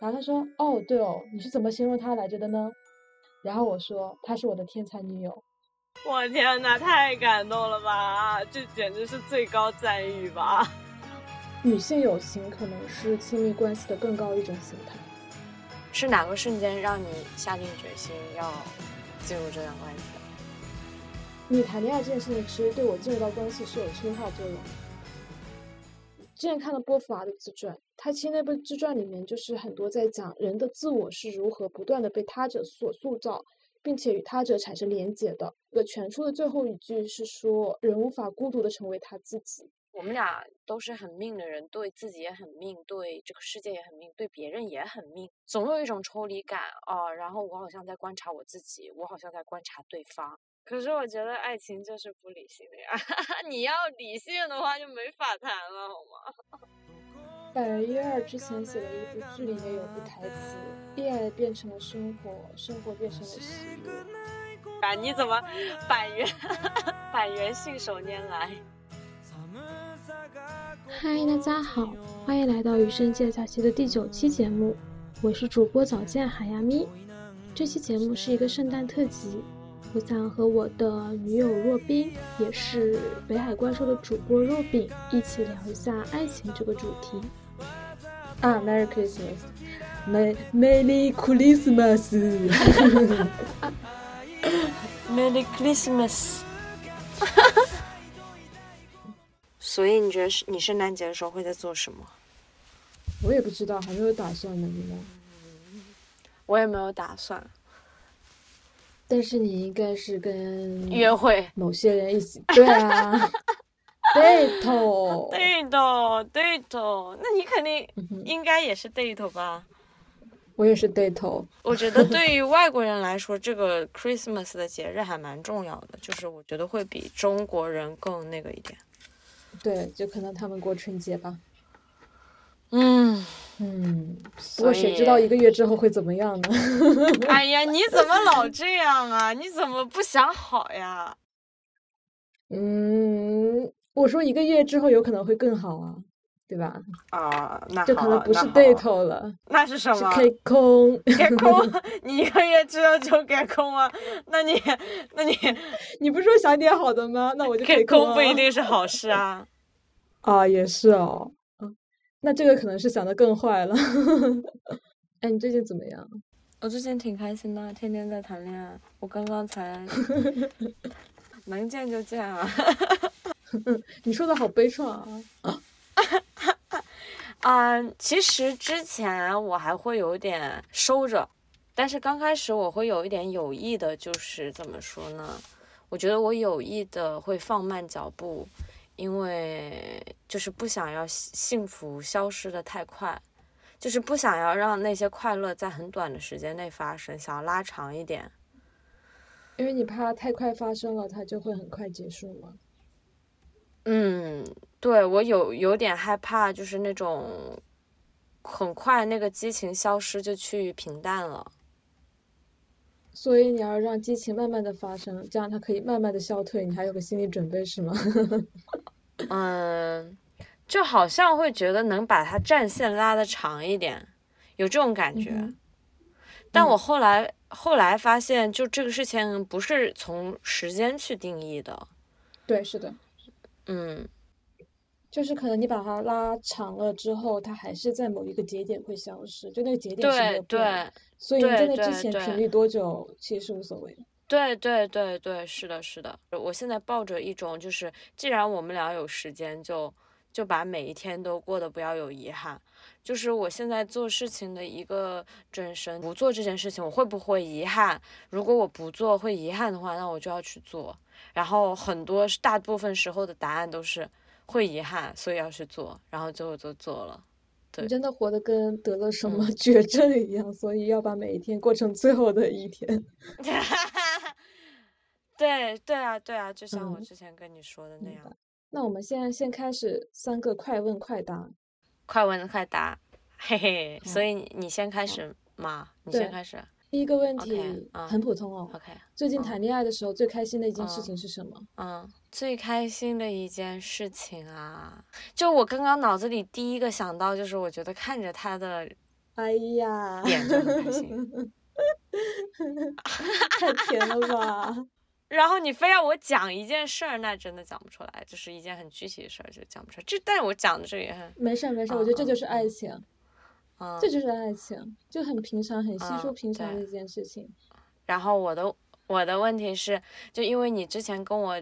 然后他说：“哦，对哦，你是怎么形容她来着的呢？”然后我说：“她是我的天才女友。”我天哪，太感动了吧！这简直是最高赞誉吧！女性友情可能是亲密关系的更高一种形态。是哪个瞬间让你下定决心要进入这段关系的？你谈恋爱这件事情，其实对我进入到关系是有催化作用。之前看了波伏娃的自传，他其实那部自传里面就是很多在讲人的自我是如何不断的被他者所塑造。并且与他者产生连结的。这个全书的最后一句是说：“人无法孤独的成为他自己。”我们俩都是很命的人，对自己也很命，对这个世界也很命，对别人也很命，总有一种抽离感啊。然后我好像在观察我自己，我好像在观察对方。可是我觉得爱情就是不理性的呀，你要理性的话就没法谈了，好吗？百元一二之前写的一部剧里面有部台词：“恋爱变成了生活，生活变成了喜悦。”啊，你怎么百元百元信手拈来？嗨，大家好，欢迎来到余生介假期的第九期节目，我是主播早见海亚咪。这期节目是一个圣诞特辑，我想和我的女友若冰，也是北海怪兽的主播若饼，一起聊一下爱情这个主题。啊，Merry Christmas，Merry Christmas，Merry Christmas。所以你觉得是你圣诞节的时候会在做什么？我也不知道，还没有打算呢。你呢？我也没有打算。但是你应该是跟约会某些人一起，对啊。date，对头，对头，那你肯定应该也是 date 吧？我也是 date。我觉得对于 外国人来说，这个 Christmas 的节日还蛮重要的，就是我觉得会比中国人更那个一点。对，就可能他们过春节吧。嗯嗯，不过谁知道一个月之后会怎么样呢？哎呀，你怎么老这样啊？你怎么不想好呀？嗯。我说一个月之后有可能会更好啊，对吧？啊，那这可能不是 date 了，那是什么？是 K 空开空，你一个月之后就开空啊？那你，那你，你不是说想点好的吗？那我就 K 空不一定是好事啊。啊，也是哦。嗯，那这个可能是想的更坏了。哎，你最近怎么样？我最近挺开心的，天天在谈恋爱。我刚刚才 能见就见啊。你说的好悲怆啊！啊，其实之前我还会有点收着，但是刚开始我会有一点有意的，就是怎么说呢？我觉得我有意的会放慢脚步，因为就是不想要幸福消失的太快，就是不想要让那些快乐在很短的时间内发生，想要拉长一点。因为你怕太快发生了，它就会很快结束吗？嗯，对我有有点害怕，就是那种很快那个激情消失就趋于平淡了。所以你要让激情慢慢的发生，这样它可以慢慢的消退，你还有个心理准备是吗？嗯，就好像会觉得能把它战线拉的长一点，有这种感觉。但我后来后来发现，就这个事情不是从时间去定义的。对，是的。嗯，就是可能你把它拉长了之后，它还是在某一个节点会消失，就那个节点是没有变，所以在那之前频率多久其实是无所谓的。对对对对，是的，是的。我现在抱着一种就是，既然我们俩有时间，就就把每一天都过得不要有遗憾。就是我现在做事情的一个准绳，不做这件事情我会不会遗憾？如果我不做会遗憾的话，那我就要去做。然后很多大部分时候的答案都是会遗憾，所以要去做，然后最后就做了。你真的活得跟得了什么绝症一样，所以要把每一天过成最后的一天。对对啊对啊，就像我之前跟你说的那样。那我们现在先开始三个快问快答。快问快答，嘿嘿。所以你先开始嘛，你先开始。第一个问题很普通哦。OK，最近谈恋爱的时候最开心的一件事情是什么？嗯，最开心的一件事情啊，就我刚刚脑子里第一个想到就是，我觉得看着他的哎呀，脸就很开心。太甜了吧！然后你非要我讲一件事儿，那真的讲不出来，就是一件很具体的事儿就讲不出来。这，但是我讲的这也很没事没事，我觉得这就是爱情，嗯，这就是爱情，就很平常、很稀疏嗯平常的一件事情。然后我的我的问题是，就因为你之前跟我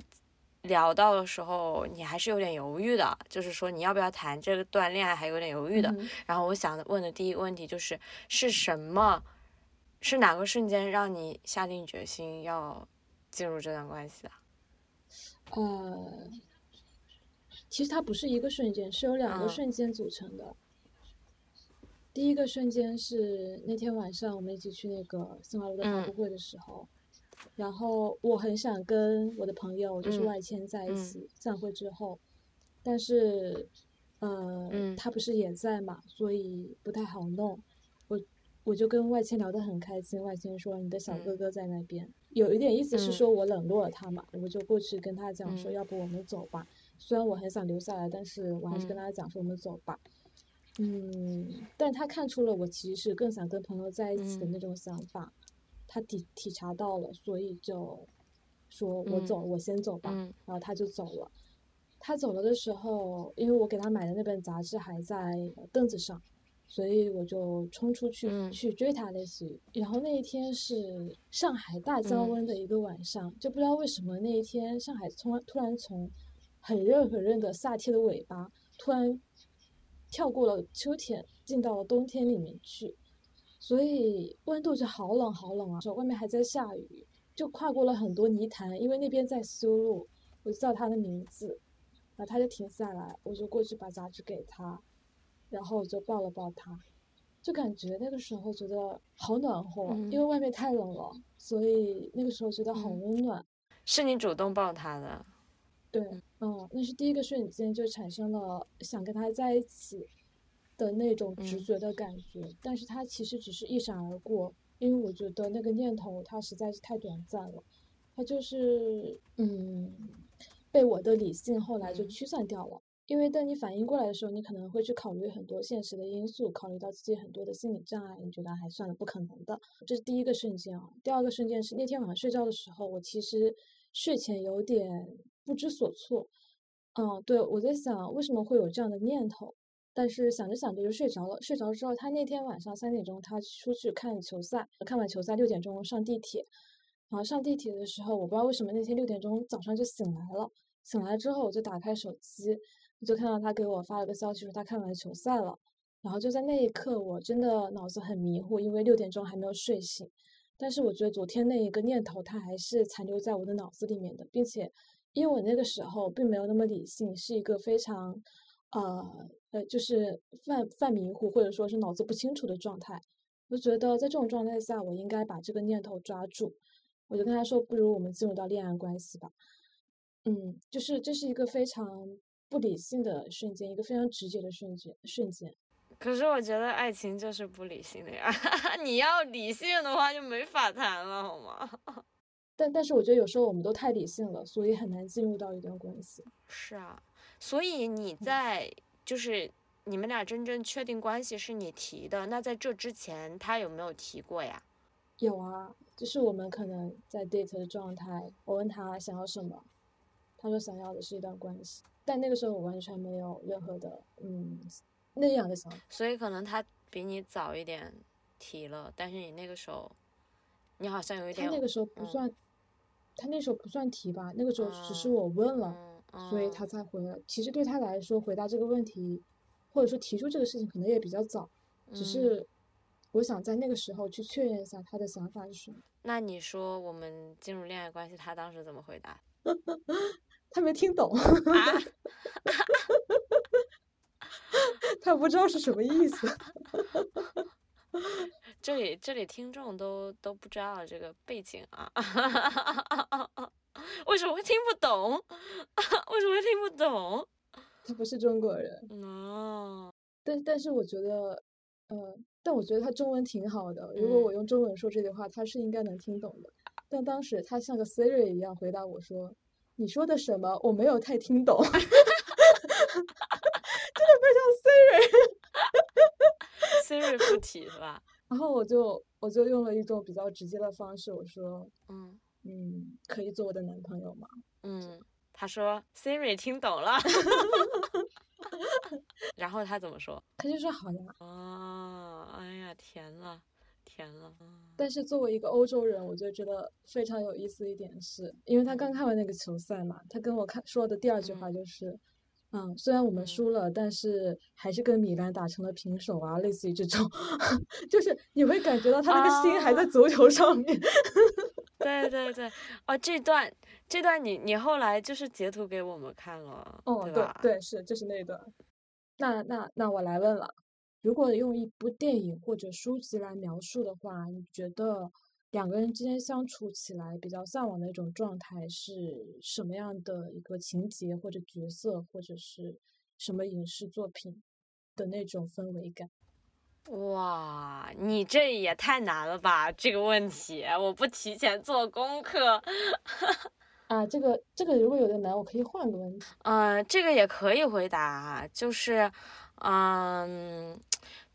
聊到的时候，你还是有点犹豫的，就是说你要不要谈这段恋爱还有点犹豫的。嗯然后我想问的第一个问题就是，是什么，是哪个瞬间让你下定决心要进入这段关系的？呃，其实它不是一个瞬间，是由两个嗯瞬间组成的。第一个瞬间是那天晚上我们一起去那个新华路的发布嗯。会的时候，然后我很想跟我的朋友就是嗯外迁在一嗯。起，散会之后，但是呃，嗯。他不是也在嘛，所以不太好弄。我我就跟外迁聊得很开心，外迁说你的小哥嗯。哥在那边，有一点意思是嗯。说我冷落了他嘛，我就过去跟他讲说，嗯。要不我们走吧。虽然我很想留下来，但是我还是跟嗯。他讲说我们走吧。嗯，但他看出了我其实是更想跟朋友在一起的嗯那种想法，他体体察到了，所以就说我嗯走，我先走吧。嗯然后他就走了。他走了的时候，因为我给他买的那本杂志还在凳子上，所以我就冲出去、嗯去追他，类似于。然后那一天是上海大降嗯温的一个晚上，就不知道为什么那一天上海突然突然从很热很热的夏天的尾巴，突然跳过了秋天，进到了冬天里面去，所以温度就好冷好冷啊！外面还在下雨，就跨过了很多泥潭，因为那边在修路，我就叫他的名字，然后他就停下来，我就过去把杂志给他，然后我就抱了抱他，就感觉那个时候觉得好暖和，因为嗯外面太冷了，所以那个时候觉得好嗯温暖。是你主动抱他的。对，嗯，那是第一个瞬间就产生了想跟他在一起的那种直嗯觉的感觉，但是他其实只是一闪而过，因为我觉得那个念头它实在是太短暂了，它就是嗯，被我的理性后来就嗯驱散掉了。因为当你反应过来的时候，你可能会去考虑很多现实的因素，考虑到自己很多的心理障碍，你觉得还算了，不可能的。这是第一个瞬间啊。第二个瞬间是那天晚上睡觉的时候，我其实睡前有点不知所措。嗯，对，我在想为什么会有这样的念头，但是想着想着就睡着了。睡着之后，他那天晚上三点钟他出去看球赛，看完球赛六点钟上地铁，然后上地铁的时候，我不知道为什么那天六点钟早上就醒来了。醒来之后，我就打开手机，我就看到他给我发了个消息说他看完球赛了。然后就在那一刻，我真的脑子很迷糊，因为六点钟还没有睡醒。但是我觉得昨天那一个念头，它还是残留在我的脑子里面的，并且因为我那个时候并没有那么理性，是一个非常，呃呃，就是犯犯迷糊或者说是脑子不清楚的状态。我觉得在这种状态下，我应该把这个念头抓住。我就跟他说，不如我们进入到恋爱关系吧。嗯，就是这是一个非常不理性的瞬间，一个非常直接的瞬间瞬间。可是我觉得爱情就是不理性的呀，你要理性的话就没法谈了，好吗？但但是我觉得有时候我们都太理性了，所以很难进入到一段关系。是啊，所以你在就是你们俩真正确定关系是你提的，那在这之前他有没有提过呀？有啊，就是我们可能在 date 的状态，我问他想要什么，他说想要的是一段关系，但那个时候我完全没有任何的嗯那样的想法。所以可能他比你早一点提了，但是你那个时候，你好像有一点他那个时候不嗯算，他那时候不算提吧，那个时候只是嗯我问了，嗯所以他嗯才回来。其实对他来说，回答这个问题，或者说提出这个事情，可能也比较早，只嗯是我想在那个时候去确认一下他的想法是什么。那你说我们进入恋爱关系，他当时怎么回答？他没听懂，啊？他不知道是什么意思。这里这里听众都都不知道这个背景啊，为什么会听不懂？为什么会听不懂？他不是中国人，哦，但但是我觉得，呃，但我觉得他中文挺好的。如果我嗯用中文说这句话，他是应该能听懂的。但当时他像个 Siri 一样回答我说：“你说的什么？我没有太听懂。”真的非常 Siri。Siri 附体是吧？然后我就我就用了一种比较直接的方式，我说，嗯嗯，可以做我的男朋友吗？嗯，他说 Siri 听懂了，然后他怎么说？他就说好呀。啊，哎呀，甜了，甜了。但是作为一个欧洲人，我就觉得非常有意思一点是，因为他刚看完那个球赛嘛，他跟我看说的第二句话就是，嗯，虽然我们嗯输了，但是还是跟米兰打成了平手啊，类似于这种，就是你会感觉到他那个心还在啊足球上面。对对对，哦，这段这段你你后来就是截图给我们看了，哦，对？对对，是就是那段。那那那我来问了，如果用一部电影或者书籍来描述的话，你觉得两个人之间相处起来比较向往的一种状态是什么样的一个情节或者角色，或者是什么影视作品的那种氛围感？哇，你这也太难了吧！这个问题我不提前做功课，啊，这个这个如果有点难，我可以换个问题。嗯，这个也可以回答，就是，嗯，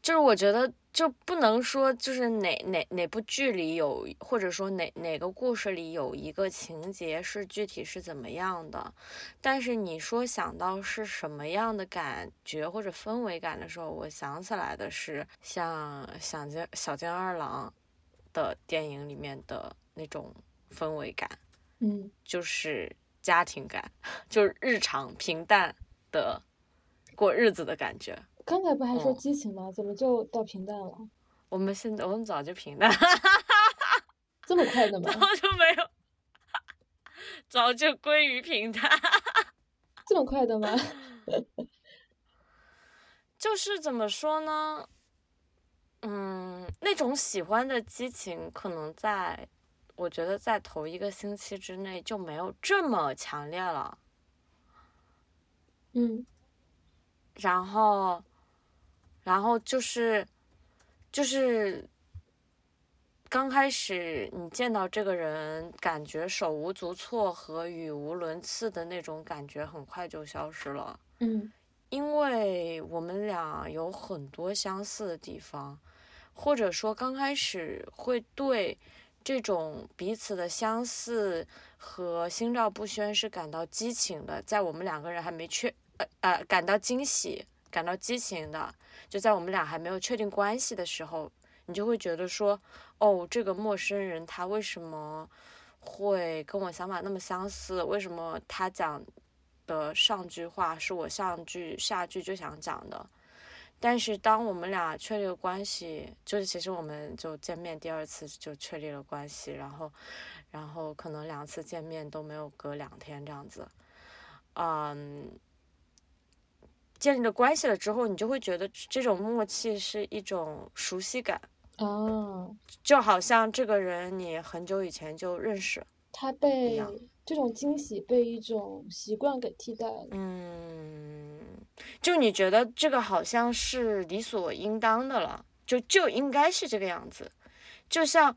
就是我觉得就不能说就是哪哪哪部剧里有，或者说哪哪个故事里有一个情节是具体是怎么样的，但是你说想到是什么样的感觉或者氛围感的时候，我想起来的是像小金小金二郎的电影里面的那种氛围感。嗯，就是家庭感，就是日常平淡的过日子的感觉。刚才不还说嗯激情吗？怎么就到平淡了？我们现在我们早就平淡，这么快的吗早？就没有，早就归于平淡。这么快的吗？就是怎么说呢？嗯，那种喜欢的激情，可能在我觉得在头一个星期之内就没有这么强烈了。嗯然后，然后就是，就是刚开始你见到这个人，感觉手无足措和语无伦次的那种感觉，很快就消失了。嗯因为我们俩有很多相似的地方，或者说刚开始会对这种彼此的相似和心照不宣是感到激情的，在我们两个人还没确呃呃感到惊喜、感到激情的，就在我们俩还没有确定关系的时候，你就会觉得说，哦，这个陌生人他为什么会跟我想法那么相似？为什么他讲的上句话是我上句下句就想讲的？但是当我们俩确立了关系，就是其实我们就见面第二次就确立了关系，然后，然后可能两次见面都没有隔两天这样子，嗯，建立了关系了之后，你就会觉得这种默契是一种熟悉感，哦，就好像这个人你很久以前就认识，他被这种惊喜被一种习惯给替代了。嗯，就你觉得这个好像是理所应当的了，就就应该是这个样子，就像，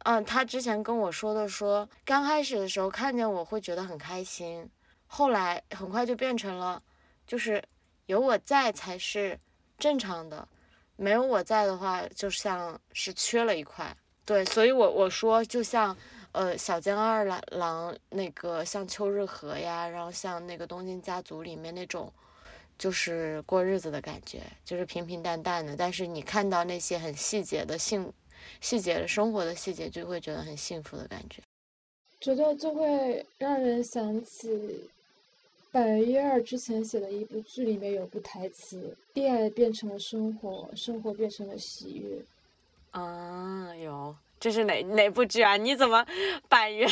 嗯，他之前跟我说的说，刚开始的时候看见我会觉得很开心，后来很快就变成了，就是有我在才是正常的，没有我在的话，就像是缺了一块。对，所以我我说就像。呃，小江二郎郎那个像秋日和呀，然后像那个东京家族里面那种，就是过日子的感觉，就是平平淡淡的。但是你看到那些很细节的幸细节的生活的细节，就会觉得很幸福的感觉。觉得就会让人想起百元一二之前写的一部剧，里面有部台词：“恋爱变成了生活，生活变成了喜悦。啊，有，这是哪哪部剧啊？你怎么板垣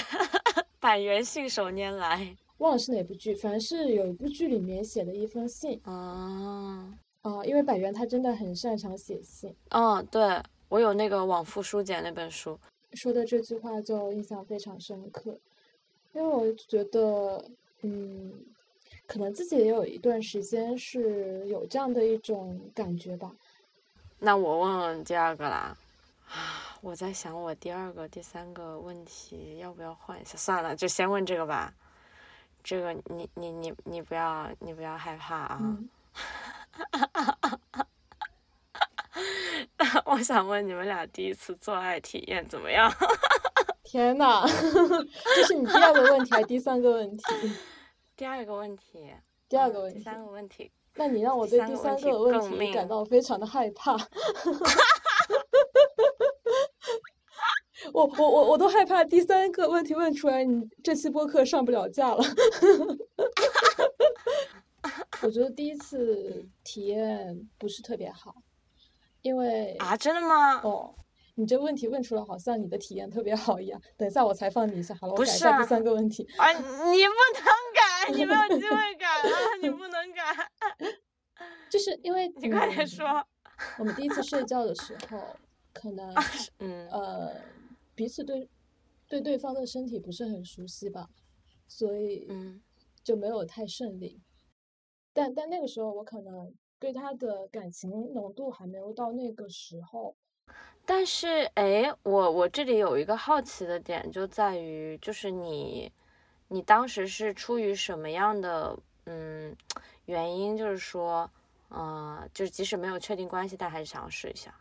板垣信手拈来？”忘了是哪部剧，反正是有一部剧里面写的一封信啊，啊、因为百元他真的很擅长写信，嗯，对我有那个《往复书简》那本书。说的这句话就印象非常深刻，因为我觉得，嗯，可能自己也有一段时间是有这样的一种感觉吧。那我问问第二个啦。啊，我在想我第二个、第三个问题要不要换一下？算了，就先问这个吧。这个你你你你不要你不要害怕啊。嗯我想问你们俩第一次做爱体验怎么样？天呐，这是你第二个问题还是第三个问题？第二个问题。第二个问题。第三个问题。那你让我对第三个问题感到非常的害怕。我我我我都害怕第三个问题问出来，你这期播客上不了架了。我觉得第一次体验不是特别好，因为啊，真的吗？哦，你这问题问出来，好像你的体验特别好一样。等一下，我采访你一下，好了，我改一下第三个问题。啊，你不能改，你没有机会改了，你不能改。就是因为你快点说，我们第一次睡觉的时候，可能嗯呃彼此对对对方的身体不是很熟悉吧，所以嗯就没有太顺利。但但那个时候我可能对他的感情浓度还没有到那个时候。但是哎，我我这里有一个好奇的点，就在于就是你你当时是出于什么样的嗯 原因，就是说。呃，就是即使没有确定关系，但还是想要试一下。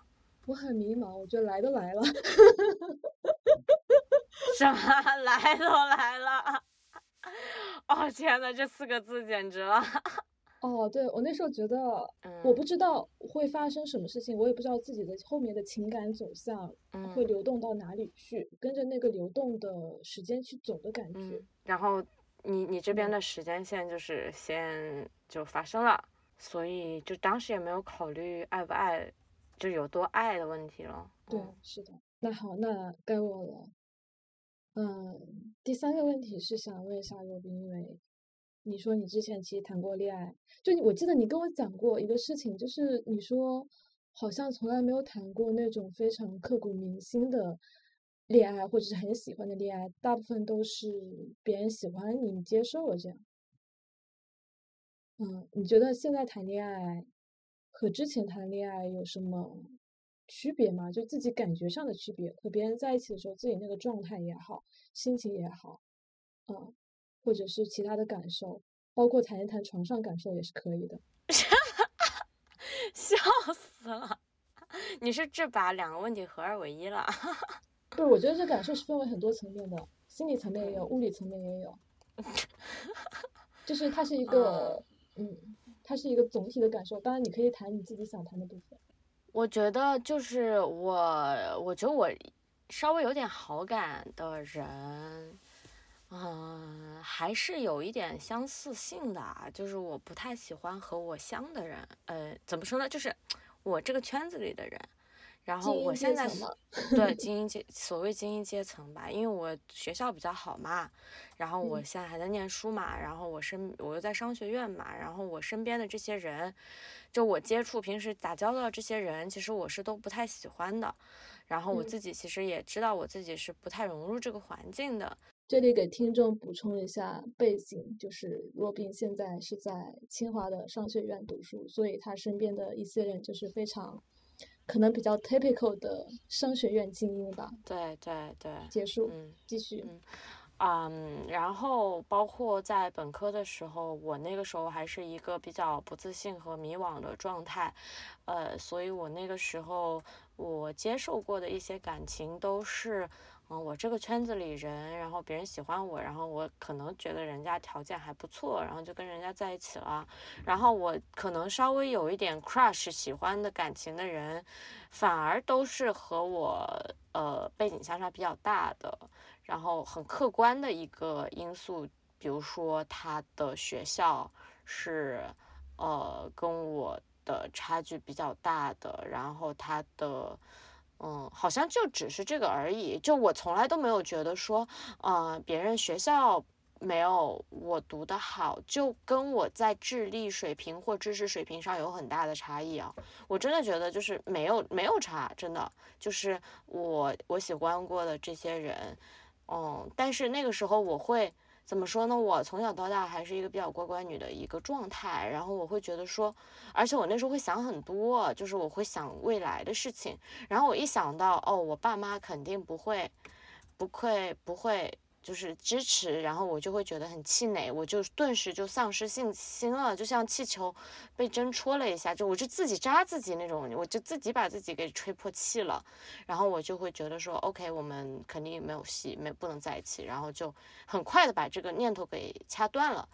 我很迷茫，我觉得来都来了。什么 来都来了？哦天呐，这四个字简直了！哦，对我那时候觉得，我不知道会发生什么事情，我也不知道自己的后面的情感走向会流动到哪里去，跟着那个流动的时间去走的感觉。然后你你这边的时间线就是先就发生了。所以就当时也没有考虑爱不爱，就有多爱的问题了。对，是的。那好，那该我了。嗯，第三个问题是想问一下罗宾，因为你说你之前其实谈过恋爱，就我记得你跟我讲过一个事情，就是你说好像从来没有谈过那种非常刻骨铭心的恋爱，或者是很喜欢的恋爱，大部分都是别人喜欢你，你接受了这样。嗯，你觉得现在谈恋爱和之前谈恋爱有什么区别吗？就自己感觉上的区别，和别人在一起的时候，自己那个状态也好，心情也好，嗯，或者是其他的感受，包括谈一谈床上感受也是可以的。笑死了！你是这把两个问题合二为一了？不是，我觉得这感受是分为很多层面的，心理层面也有，物理层面也有，就是它是一个。嗯，它是一个总体的感受。当然，你可以谈你自己想谈的部分。我觉得就是我，我觉得我稍微有点好感的人，嗯，还是有一点相似性的啊。就是我不太喜欢和我相的人。呃，怎么说呢？就是我这个圈子里的人。然后我现在对 精英阶，所谓精英阶层吧，因为我学校比较好嘛，然后我现在还在念书嘛，然后我身我又在商学院嘛，然后我身边的这些人，就我接触平时打交道这些人，其实我是都不太喜欢的，然后我自己其实也知道我自己是不太融入这个环境的。这里给听众补充一下背景，就是若冰现在是在清华的商学院读书，所以他身边的一些人就是非常。可能比较 typical 的商学院精英吧。对对对。结束。嗯，继续。嗯，嗯，然后包括在本科的时候，我那个时候还是一个比较不自信和迷惘的状态，呃，所以我那个时候我接受过的一些感情都是。我这个圈子里人，然后别人喜欢我，然后我可能觉得人家条件还不错，然后就跟人家在一起了。然后我可能稍微有一点 crush 喜欢的感情的人，反而都是和我呃背景相差比较大的，然后很客观的一个因素，比如说他的学校是呃跟我的差距比较大的，然后他的。嗯，好像就只是这个而已。就我从来都没有觉得说，呃，别人学校没有我读的好，就跟我在智力水平或知识水平上有很大的差异啊。我真的觉得就是没有没有差，真的就是我我喜欢过的这些人，嗯，但是那个时候我会。怎么说呢？我从小到大还是一个比较乖乖女的一个状态，然后我会觉得说，而且我那时候会想很多，就是我会想未来的事情，然后我一想到，哦，我爸妈肯定不会，不会，不会，就是支持，然后我就会觉得很气馁，我就顿时就丧失信心了，就像气球被针戳了一下，就我就自己扎自己那种，我就自己把自己给吹破气了，然后我就会觉得说，OK，我们肯定没有戏，没不能在一起，然后就很快的把这个念头给掐断了，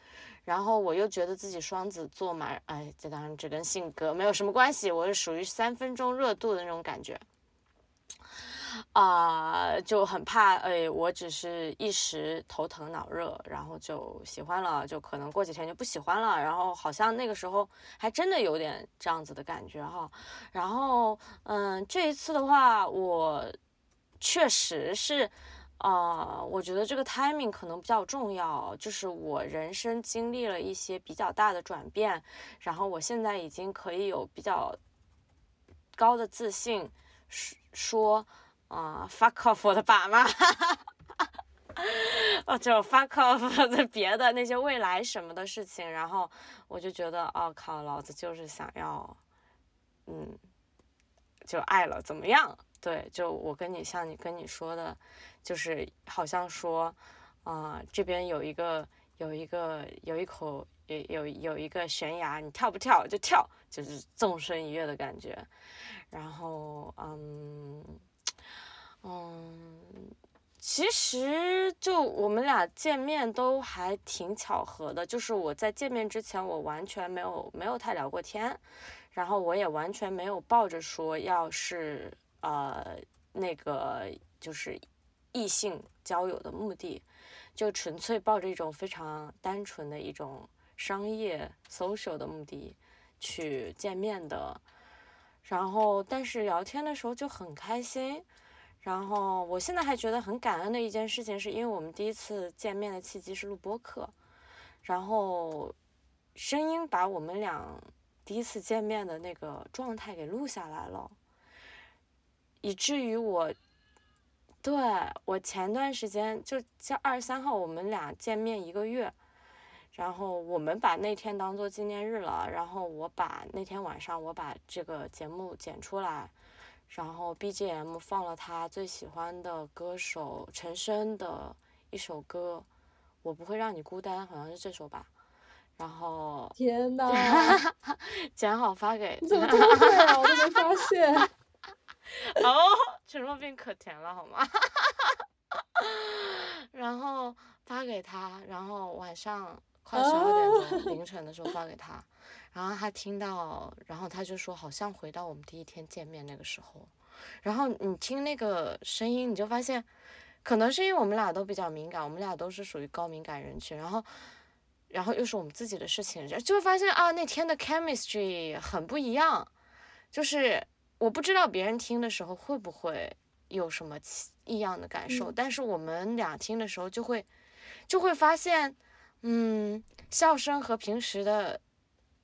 然后我又觉得自己双子座嘛，哎，这当然这跟性格没有什么关系，我是属于三分钟热度的那种感觉。啊，就很怕，哎，我只是一时头疼脑热，然后就喜欢了，就可能过几天就不喜欢了，然后好像那个时候还真的有点这样子的感觉哈。然后，嗯，这一次的话，我确实是，啊，我觉得这个 timing 可能比较重要，就是我人生经历了一些比较大的转变，然后我现在已经可以有比较高的自信，说。啊，fuck off 我的爸妈，哦，就 fuck off 的别的那些未来什么的事情，然后我就觉得，哦靠，老子就是想要，嗯，就爱了，怎么样？对，就我跟你像你跟你说的，就是好像说，啊，这边有一个有一个有一口有有有一个悬崖，你跳不跳就跳，就是纵身一跃的感觉，然后，嗯。嗯，其实就我们俩见面都还挺巧合的，就是我在见面之前，我完全没有没有太聊过天，然后我也完全没有抱着说要是呃那个就是异性交友的目的，就纯粹抱着一种非常单纯的一种商业 social 的目的去见面的，然后但是聊天的时候就很开心。然后我现在还觉得很感恩的一件事情，是因为我们第一次见面的契机是录播课，然后声音把我们俩第一次见面的那个状态给录下来了，以至于我，对我前段时间就像二十三号我们俩见面一个月，然后我们把那天当做纪念日了，然后我把那天晚上我把这个节目剪出来。然后 BGM 放了他最喜欢的歌手陈升的一首歌，我不会让你孤单，好像是这首吧。然后天呐，剪好发给你怎么这么会啊？我都没发现。哦，陈若冰可甜了好吗？然后发给他，然后晚上快十二点钟凌晨的时候发给他。然后他听到，然后他就说，好像回到我们第一天见面那个时候。然后你听那个声音，你就发现，可能是因为我们俩都比较敏感，我们俩都是属于高敏感人群。然后，然后又是我们自己的事情，就会发现啊，那天的 chemistry 很不一样。就是我不知道别人听的时候会不会有什么异样的感受，但是我们俩听的时候就会，就会发现，嗯，笑声和平时的。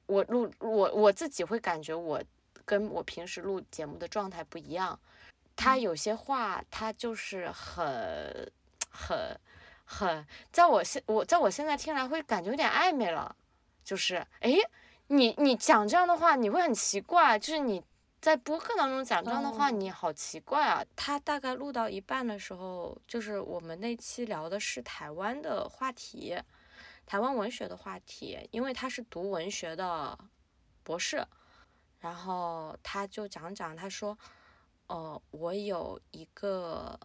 我录我我自己会感觉我跟我平时录节目的状态不一样，他有些话他就是很很很，在我现我在我现在听来会感觉有点暧昧了，就是哎，你你讲这样的话你会很奇怪，就是你在播客当中讲这样的话你好奇怪啊。他大概录到一半的时候，就是我们那期聊的是台湾的话题。台湾文学的话题，因为他是读文学的博士，然后他就讲讲，他说，呃，我有一个，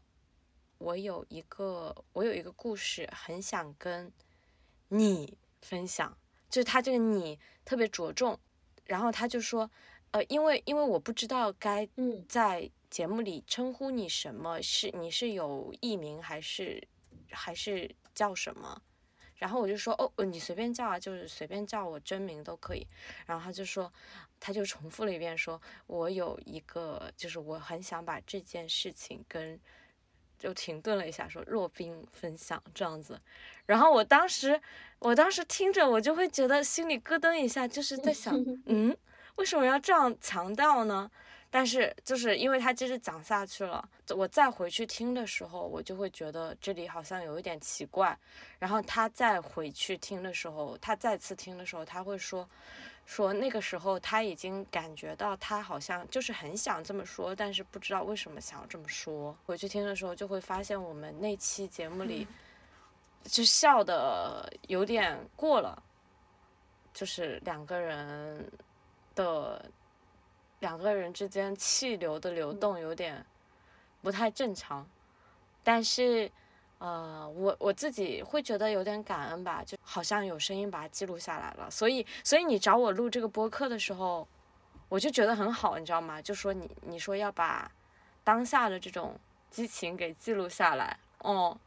我有一个，我有一个故事，很想跟你分享，就是他这个你特别着重，然后他就说，呃，因为因为我不知道该在节目里称呼你什么，是你是有艺名还是还是叫什么？然后我就说哦，你随便叫啊，就是随便叫我真名都可以。然后他就说，他就重复了一遍，说我有一个，就是我很想把这件事情跟，就停顿了一下，说若冰分享这样子。然后我当时，我当时听着，我就会觉得心里咯噔一下，就是在想，嗯，为什么要这样强调呢？但是就是因为他接着讲下去了，我再回去听的时候，我就会觉得这里好像有一点奇怪。然后他再回去听的时候，他再次听的时候，他会说，说那个时候他已经感觉到他好像就是很想这么说，但是不知道为什么想要这么说。回去听的时候就会发现我们那期节目里就笑的有点过了，就是两个人的两个人之间气流的流动有点不太正常，但是呃，我我自己会觉得有点感恩吧，就好像有声音把它记录下来了，所以所以你找我录这个播客的时候，我就觉得很好，你知道吗？就说你你说要把当下的这种激情给记录下来，哦。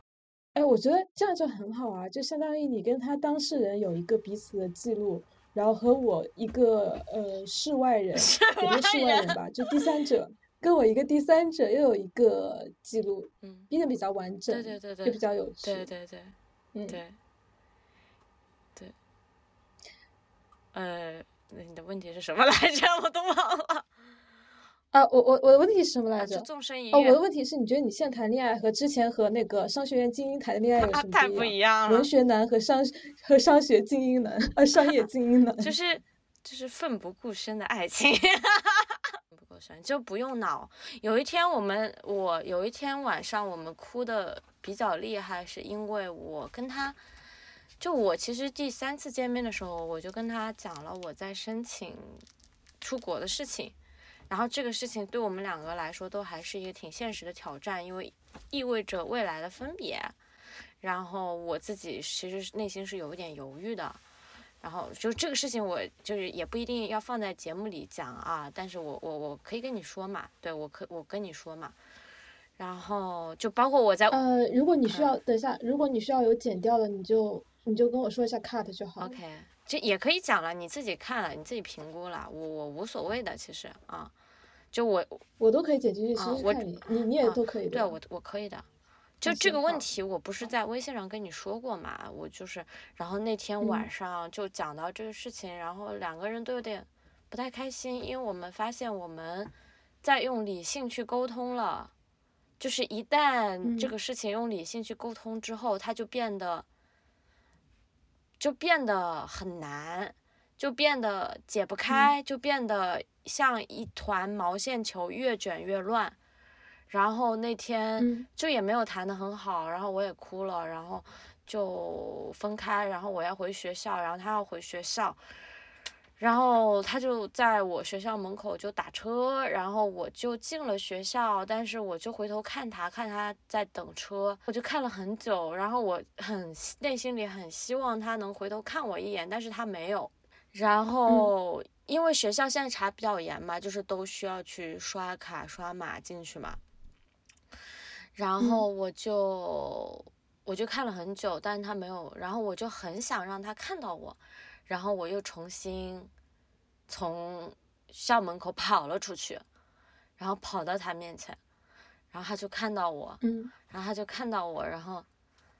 哎，我觉得这样就很好啊，就相当于你跟他当事人有一个彼此的记录，然后和我一个呃世外人，也不是世外人吧，就。第三者，跟我一个第三者又有一个记录，嗯，变得比较完整，对对对对，也比较有趣，对对对，嗯，对，对，呃，那你的问题是什么来着？我都忘了。啊，我我我的问题是什么来着？纵身一跃。哦，我的问题是你觉得你现在谈恋爱和之前和那个商学院精英谈的恋爱有什么太不一样了？文学男和商和商学精英男，呃，商业精英男。就 是就是奋不顾身的爱情，不顾身就不用脑。有一天我们我有一天晚上我们哭的比较厉害，是因为我跟他，就我其实第三次见面的时候，我就跟他讲了我在申请出国的事情。然后这个事情对我们两个来说都还是一个挺现实的挑战，因为意味着未来的分别。然后我自己其实内心是有一点犹豫的。然后就这个事情，我就是也不一定要放在节目里讲啊，但是我我我可以跟你说嘛，对我可我跟你说嘛。然后就包括我在呃，如果你需要等一下，如果你需要有剪掉的，你就你就跟我说一下 cut 就好。OK，就也可以讲了，你自己看了，你自己评估了，我我无所谓的，其实啊。就我我都可以剪进去，其实看你你你也都可以。对，我我可以的。就这个问题，我不是在微信上跟你说过嘛？我就是，然后那天晚上就讲到这个事情，然后两个人都有点不太开心，因为我们发现我们在用理性去沟通了，就是一旦这个事情用理性去沟通之后，它就变得就变得很难，就变得解不开，就变得。像一团毛线球，越卷越乱。然后那天就也没有谈得很好，然后我也哭了，然后就分开。然后我要回学校，然后他要回学校，然后他就在我学校门口就打车，然后我就进了学校，但是我就回头看他，看他在等车，我就看了很久。然后我很内心里很希望他能回头看我一眼，但是他没有。然后。因为学校现在查比较严嘛，就是都需要去刷卡刷码进去嘛。然后我就我就看了很久，但是他没有。然后我就很想让他看到我，然后我又重新从校门口 跑了出去，然后跑到他面前，然后他就看到我，嗯，然后他就看到我，然后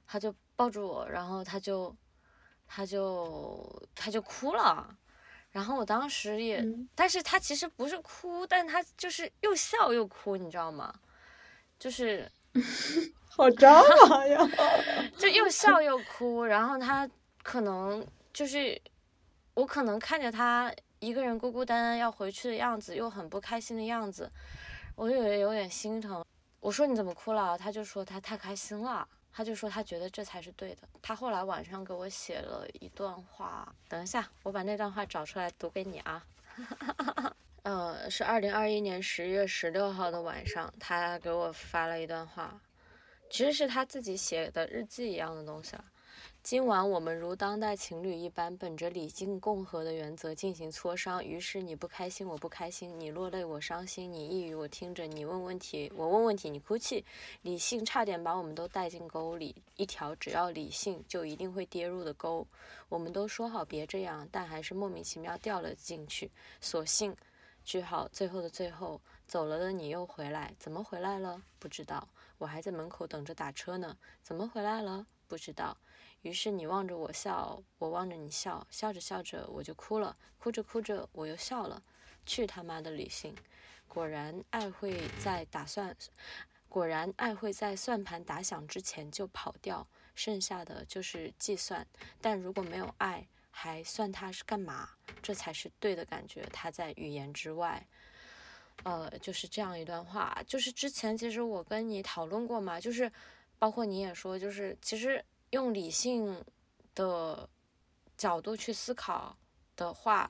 他就抱住我，然后他就他就他就哭了。然后我当时也，但是他其实不是哭，但他就是又笑又哭，你知道吗？就是，好抓马呀！就又笑又哭，然后他可能就是，我可能看着他一个人孤孤单单要回去的样子，又很不开心的样子，我就有点心疼。我说你怎么哭了？他就说他太开心了。他就说他觉得这才是对的。他后来晚上给我写了一段话，等一下我把那段话找出来读给你啊。呃，是二零二一年十月十六号的晚上，他给我发了一段话，其实是他自己写的日记一样的东西了。今晚我们如当代情侣一般，本着理性共和的原则进行磋商。于是你不开心，我不开心；你落泪，我伤心；你抑郁，我听着；你问问题，我问问题；你哭泣。理性差点把我们都带进沟里，一条只要理性就一定会跌入的沟。我们都说好别这样，但还是莫名其妙掉了进去。所幸，句号，最后的最后，走了的你又回来，怎么回来了？不知道，我还在门口等着打车呢。怎么回来了？不知道。于是你望着我笑，我望着你笑，笑着笑着我就哭了，哭着哭着我又笑了。去他妈的理性！果然爱会在打算，果然爱会在算盘打响之前就跑掉，剩下的就是计算。但如果没有爱，还算它是干嘛？这才是对的感觉，它在语言之外。呃，就是这样一段话，就是之前其实我跟你讨论过嘛，就是包括你也说，就是其实。用理性的角度去思考的话，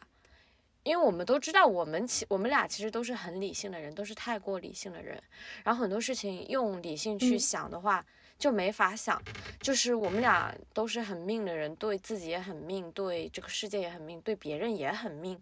因为我们都知道，我们其我们俩其实都是很理性的人，都是太过理性的人。然后很多事情用理性去嗯想的话，就没法想。就是我们俩都是很命的人，对自己也很命，对这个世界也很命，对别人也很命。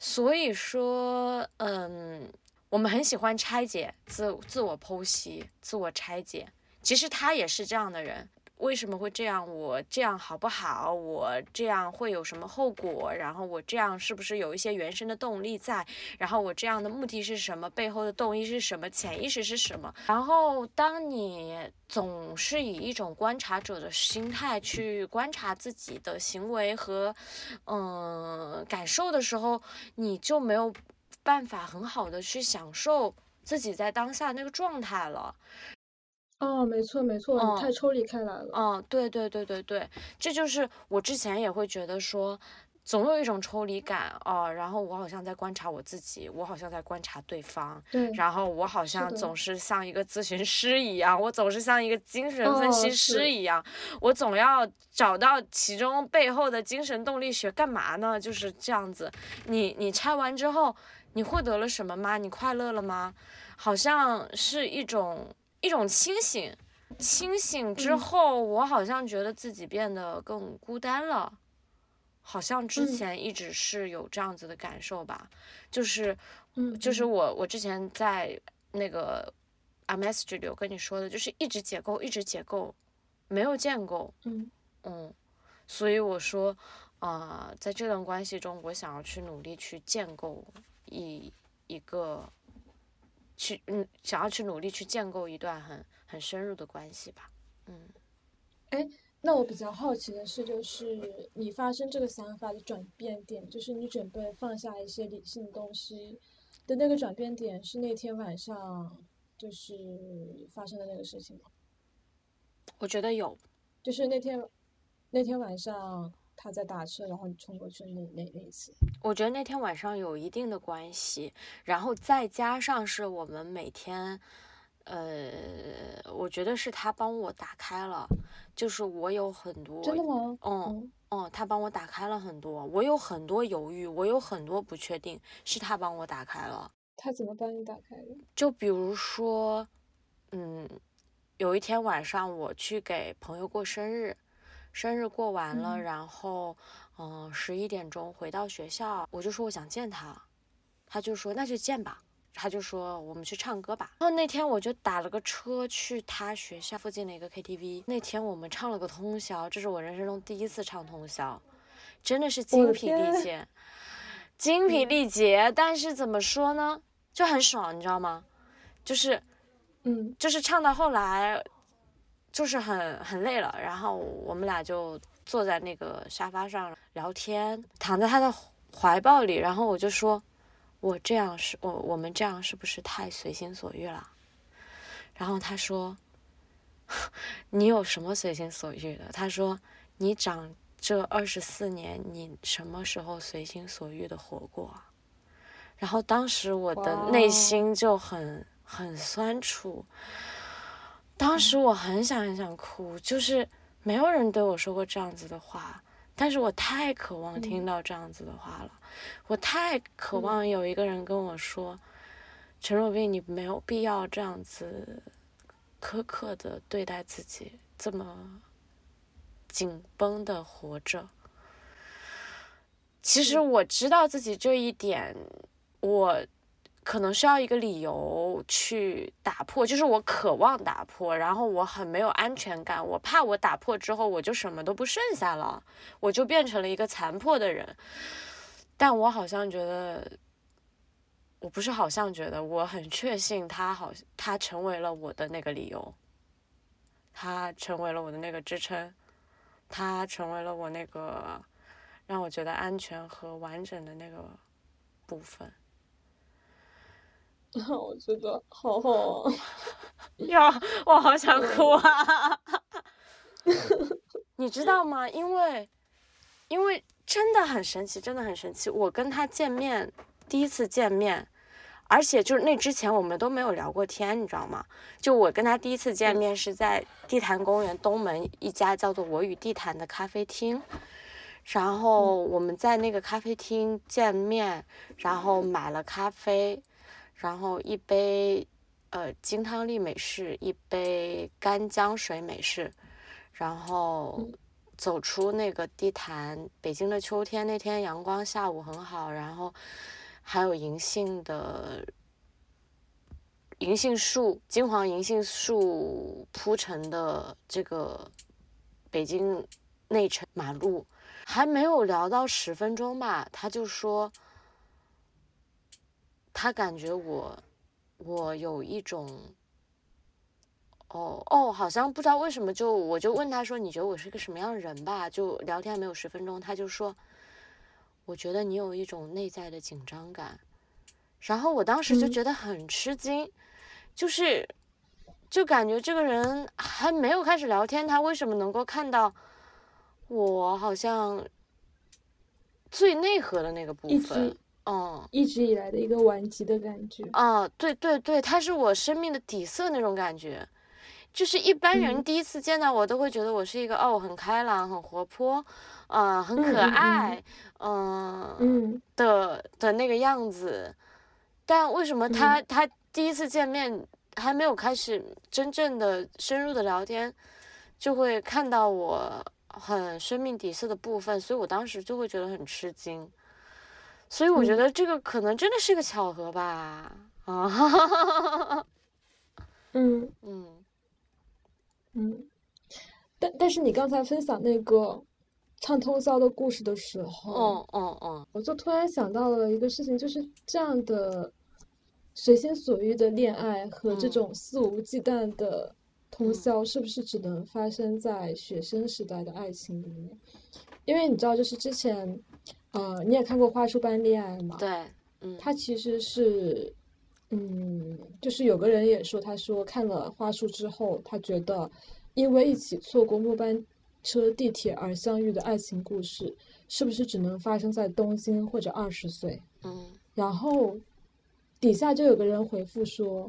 所以说，嗯，我们很喜欢拆解、自自我剖析、自我拆解。其实他也是这样的人，为什么会这样？我这样好不好？我这样会有什么后果？然后我这样是不是有一些原生的动力在？然后我这样的目的是什么？背后的动因是什么？潜意识是什么？然后当你总是以一种观察者的心态去观察自己的行为和嗯感受的时候，你就没有办法很好的去享受自己在当下那个状态了。哦，没错没错，你太嗯抽离开来了。嗯，对对对对对，这就是我之前也会觉得说，总有一种抽离感哦，然后我好像在观察我自己，我好像在观察对方，对，然后我好像总是像一个咨询师一样，我总是像一个精神分哦析师一样，我总要找到其中背后的精神动力学，干嘛呢？就是这样子。你你拆完之后，你获得了什么吗？你快乐了吗？好像是一种一种清醒，清醒之嗯。后，我好像觉得自己变得更孤单了。好像之嗯。前一直是有这样子的感受吧，就是嗯，就是嗯。我我之前在那个 message 里有跟你说的，就是一直解构，一直解构，没有建构，嗯。嗯，所以我说，啊、在这段关系中，我想要去努力去建构一一个，去嗯，想要去努力去建构一段很很深入的关系吧，嗯。哎那我比较好奇的是，就是你发生这个想法的转变点，就是你准备放下一些理性的东西的那个转变点，是那天晚上就是发生的那个事情吗？我觉得有，就是那天那天晚上他在打车，然后你冲过去那那那一次。我觉得那天晚上有一定的关系，然后再加上是我们每天，呃，我觉得是他帮我打开了，就是我有很多，真的吗？嗯嗯嗯，他帮我打开了很多，我有很多犹豫，我有很多不确定，是他帮我打开了。他怎么帮你打开的？就比如说，嗯，有一天晚上我去给朋友过生日，生日过完了，嗯然后嗯十一点钟回到学校，我就说我想见他，他就说那就见吧，他就说我们去唱歌吧。然后那天我就打了个车去他学校附近的一个 KTV，那天我们唱了个通宵，这是我人生中第一次唱通宵，真的是精疲力天竭。精疲嗯力竭，但是怎么说呢，就很爽，你知道吗？就是嗯就是唱到后来，就是很很累了，然后我们俩就坐在那个沙发上聊天，躺在他的怀抱里，然后我就说，我这样是我我们这样是不是太随心所欲了？然后他说，你有什么随心所欲的？他说，你长这二十四年，你什么时候随心所欲的活过啊？然后当时我的内心就很很酸楚，当时我很想很想哭，就是没有人对我说过这样子的话，但是我太渴望听嗯。到这样子的话了，我太渴嗯。望有一个人跟我说，陈若冰，你没有必要这样子苛刻的对待自己，这么紧绷的活着。其实嗯。我知道自己这一点，我可能需要一个理由去打破，就是我渴望打破，然后我很没有安全感，我怕我打破之后我就什么都不剩下了，我就变成了一个残破的人。但我好像觉得，我不是好像觉得，我很确信他好，他成为了我的那个理由，他成为了我的那个支撑，他成为了我那个让我觉得安全和完整的那个部分。我觉得好好啊。呀，我好想哭啊！你知道吗？因为，因为真的很神奇，真的很神奇。我跟他见面，第一次见面，而且就是那之前我们都没有聊过天，你知道吗？就我跟他第一次见面是在地坛公园东门一家叫做“我与地坛”的咖啡厅，然后我们在那个咖啡厅见面，然后买了咖啡，然后一杯呃金汤力美式，一杯干姜水美式，然后走出那个地坛，北京的秋天那天阳光下午很好，然后。还有银杏的银杏树，金黄银杏树铺成的这个北京内城马路，还没有聊到十分钟吧，他就说，他感觉我我有一种，哦哦，好像不知道为什么，就我就问他说，你觉得我是个什么样的人吧？就聊天没有十分钟，他就说。我觉得你有一种内在的紧张感，然后我当时就觉得很吃惊，就是，就感觉这个人还没有开始聊天，他为什么能够看到我好像最内核的那个部分？嗯，一直以来的一个顽疾的感觉。啊，对对对，他是我生命的底色那种感觉。就是一般人第一次见到我都会觉得我是一个哦很开朗很活泼，呃很可爱，嗯。的的那个样子，但为什么他他第一次见面还没有开始真正的深入的聊天，就会看到我很生命底色的部分，所以我当时就会觉得很吃惊，所以我觉得这个可能真的是个巧合吧，啊，嗯。嗯。嗯，但但是你刚才分享那个唱通宵的故事的时候，哦哦哦，我就突然想到了一个事情，就是这样的随心所欲的恋爱和这种肆无忌惮的通宵，是不是只能发生在学生时代的爱情里面？因为你知道，就是之前，呃，你也看过《花束般恋爱》吗？对，嗯，他其实是。嗯，就是有个人也说，他说看了花束之后，他觉得因为一起错过末班车、地铁而相遇的爱情故事，是不是只能发生在东京或者二十岁？嗯，然后底下就有个人回复说，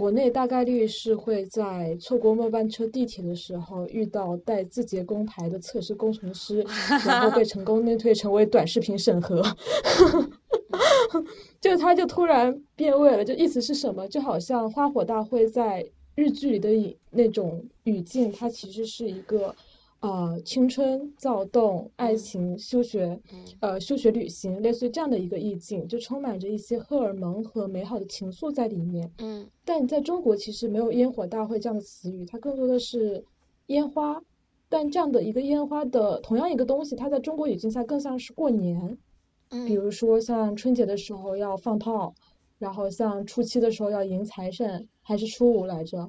国内大概率是会在错过末班车、地铁的时候遇到带字节工牌的测试工程师，然后被成功内推成为短视频审核。就他就突然变味了，就意思是什么？就好像花火大会在日剧里的以那种语境，它其实是一个呃青春躁动、爱情、休学，呃休学旅行，类似于这样的一个意境，就充满着一些荷尔蒙和美好的情愫在里面。嗯，但在中国其实没有烟火大会这样的词语，它更多的是烟花。但这样的一个烟花的同样一个东西，它在中国语境下更像是过年。比如说像春节的时候要放炮，然后像初七的时候要迎财神，还是初五来着？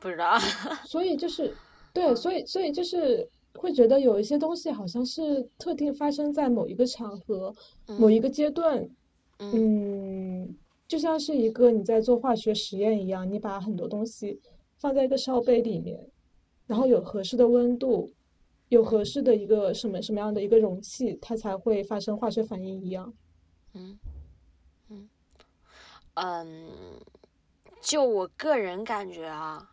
不知道。所以就是，对，所以所以就是会觉得有一些东西好像是特定发生在某一个场合、某一个阶段，嗯，就像是一个你在做化学实验一样，你把很多东西放在一个烧杯里面，然后有合适的温度。有合适的一个什么什么样的一个容器，它才会发生化学反应一样。嗯，嗯，嗯，就我个人感觉啊，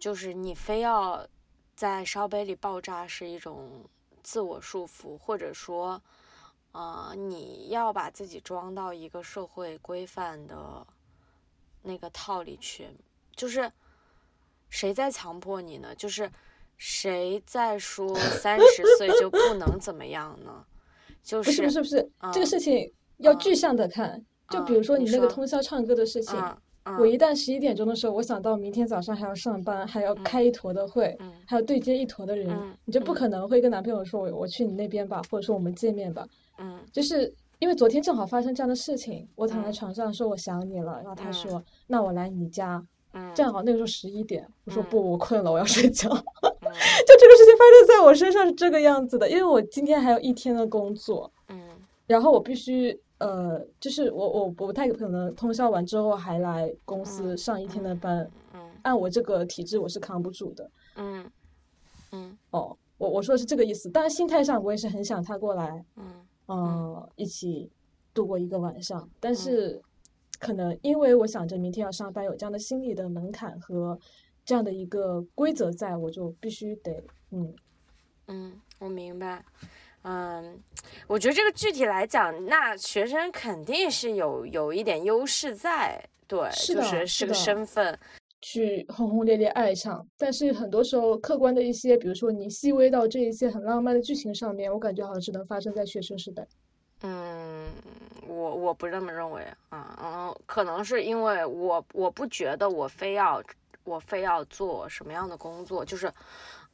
就是你非要在烧杯里爆炸是一种自我束缚，或者说，啊，你要把自己装到一个社会规范的那个套里去，就是谁在强迫你呢？就是。谁在说 三十岁就不能怎么样呢？就是不是不是不是这个事情要具象的看。就比如说你那个通宵唱歌的事情，我一旦十一点钟的时候，我想到明天早上还要上班，还要开一坨的会，还要对接一坨的人，你就不可能会跟男朋友说我我去你那边吧，或者说我们见面吧。嗯，就是因为昨天正好发生这样的事情，我躺在床上说我想你了，然后他说那我来你家。正好那个时候十一点，我说不，我困了，我要睡觉。就这个事情发生在我身上是这个样子的，因为我今天还有一天的工作，嗯，然后我必须呃，就是我我不太可能通宵完之后还来公司上一天的班，嗯，按我这个体质我是扛不住的，嗯嗯，哦，我我说的是这个意思，当然心态上我也是很想他过来，嗯嗯，一起度过一个晚上，但是。可能因为我想着明天要上班，有这样的心理的门槛和这样的一个规则在，我就必须得嗯嗯，我明白。嗯，我觉得这个具体来讲，那学生肯定是有有一点优势在，对，就是是个身份。去轰轰烈烈爱上，但是很多时候客观的一些，比如说你细微到这一些很浪漫的剧情上面，我感觉好像只能发生在学生时代。嗯，我我不这么认为啊，嗯，可能是因为我我不觉得我非要我非要做什么样的工作，就是，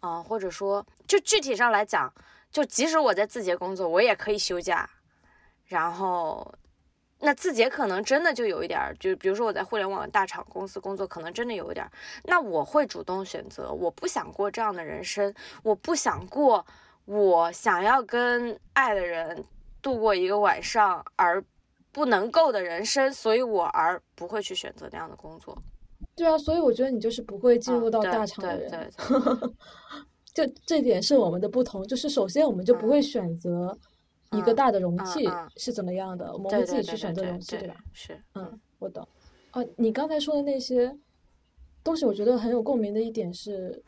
嗯，或者说就具体上来讲，就即使我在字节工作，我也可以休假，然后。那字节可能真的就有一点，就比如说我在互联网大厂公司工作，可能真的有一点。那我会主动选择，我不想过这样的人生，我不想过我想要跟爱的人度过一个晚上而不能够的人生，所以我而不会去选择那样的工作。对啊，所以我觉得你就是不会进入到大厂的人，就这点是我们的不同。就是首先我们就不会选择。一个大的容器是怎么样的？我们会自己去选择容器，对吧？是，嗯，我懂。哦，你刚才说的那些东西，我觉得很有共鸣的一点是，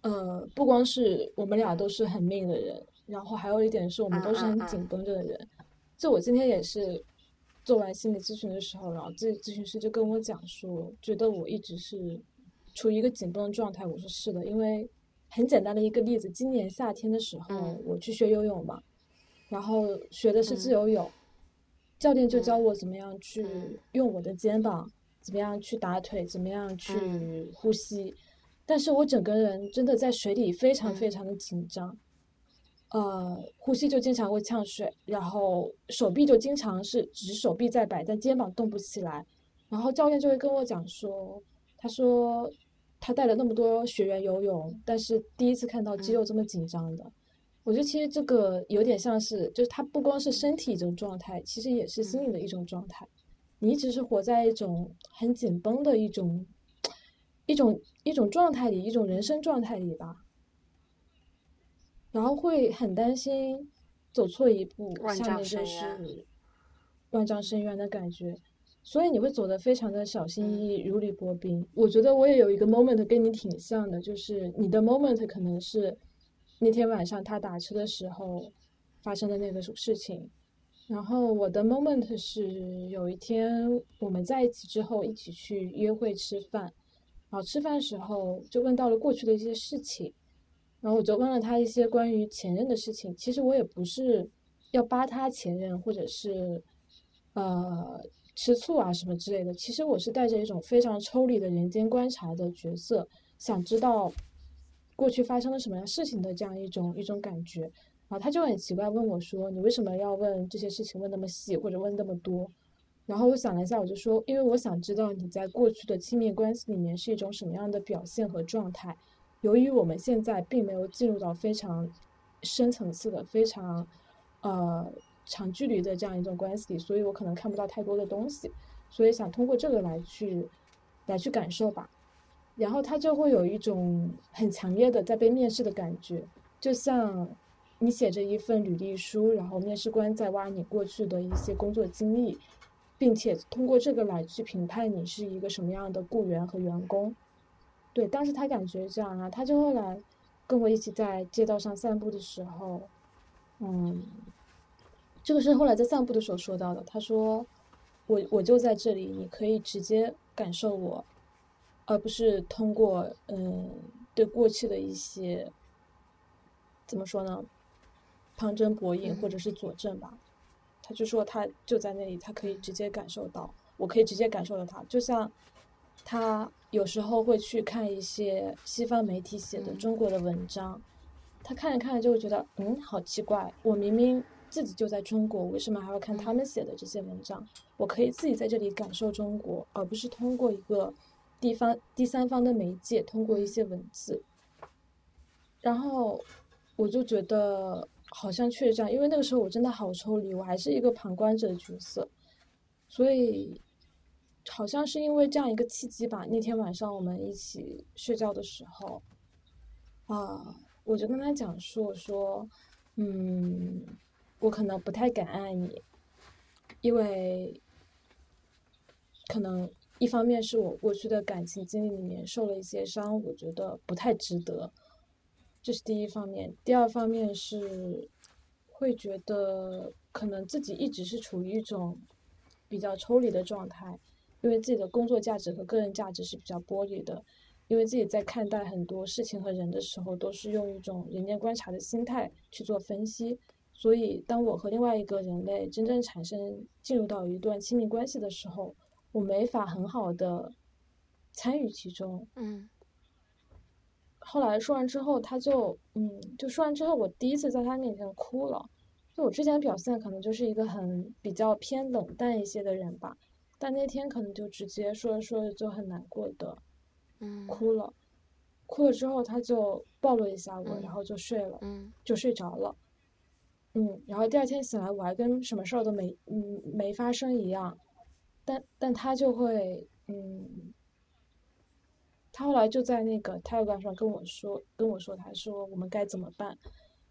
呃，不光是我们俩都是很命的人，然后还有一点是我们都是很紧绷着的人。就我今天也是做完心理咨询的时候，然后咨咨询师就跟我讲说，觉得我一直是处于一个紧绷的状态。我说是的，因为很简单的一个例子，今年夏天的时候我去学游泳嘛。然后学的是自由泳，教练就教我怎么样去用我的肩膀，怎么样去打腿，怎么样去呼吸。但是我整个人真的在水里非常非常的紧张，呃，呼吸就经常会呛水，然后手臂就经常是只手臂在摆，但肩膀动不起来。然后教练就会跟我讲说，他说他带了那么多学员游泳，但是第一次看到肌肉这么紧张的。我觉得其实这个有点像是，就是他不光是身体一种状态，其实也是心理的一种状态。你一直是活在一种很紧绷的一种、一种、一种状态里，一种人生状态里吧。然后会很担心走错一步，下面就是万丈深渊的感觉。所以你会走的非常的小心翼翼，如履薄冰。我觉得我也有一个 moment 跟你挺像的，就是你的 moment 可能是。那天晚上他打车的时候发生的那个事情，然后我的 moment 是有一天我们在一起之后一起去约会吃饭，然后吃饭时候就问到了过去的一些事情，然后我就问了他一些关于前任的事情。其实我也不是要扒他前任或者是呃吃醋啊什么之类的，其实我是带着一种非常抽离的人间观察的角色，想知道。过去发生了什么样事情的这样一种一种感觉，然后他就很奇怪问我说：“你为什么要问这些事情问那么细或者问那么多？”然后我想了一下，我就说：“因为我想知道你在过去的亲密关系里面是一种什么样的表现和状态。由于我们现在并没有进入到非常深层次的、非常呃长距离的这样一种关系里，所以我可能看不到太多的东西，所以想通过这个来去来去感受吧。”然后他就会有一种很强烈的在被面试的感觉，就像你写着一份履历书，然后面试官在挖你过去的一些工作经历，并且通过这个来去评判你是一个什么样的雇员和员工。对，当时他感觉这样啊，他就后来跟我一起在街道上散步的时候，嗯，这个是后来在散步的时候说到的。他说：“我我就在这里，你可以直接感受我。”而不是通过嗯对过去的一些怎么说呢，旁征博引或者是佐证吧，他就说他就在那里，他可以直接感受到，我可以直接感受到他，就像他有时候会去看一些西方媒体写的中国的文章，他看着看着就会觉得嗯好奇怪，我明明自己就在中国，为什么还要看他们写的这些文章？我可以自己在这里感受中国，而不是通过一个。地方第三方的媒介通过一些文字，然后我就觉得好像确实这样，因为那个时候我真的好抽离，我还是一个旁观者的角色，所以好像是因为这样一个契机吧。那天晚上我们一起睡觉的时候，啊，我就跟他讲说：“我说，嗯，我可能不太敢爱你，因为。”可能一方面是我过去的感情经历里面受了一些伤，我觉得不太值得，这是第一方面。第二方面是会觉得可能自己一直是处于一种比较抽离的状态，因为自己的工作价值和个人价值是比较剥离的。因为自己在看待很多事情和人的时候，都是用一种人间观察的心态去做分析，所以当我和另外一个人类真正产生进入到一段亲密关系的时候，我没法很好的参与其中。嗯。后来说完之后，他就嗯，就说完之后，我第一次在他面前哭了。就我之前表现可能就是一个很比较偏冷淡一些的人吧，但那天可能就直接说着说着就很难过的。哭了，哭了之后他就抱了一下我，然后就睡了，就睡着了。嗯，然后第二天醒来，我还跟什么事儿都没嗯没发生一样，但但他就会嗯，他后来就在那个 Telegram 上跟我说跟我说，他说我们该怎么办？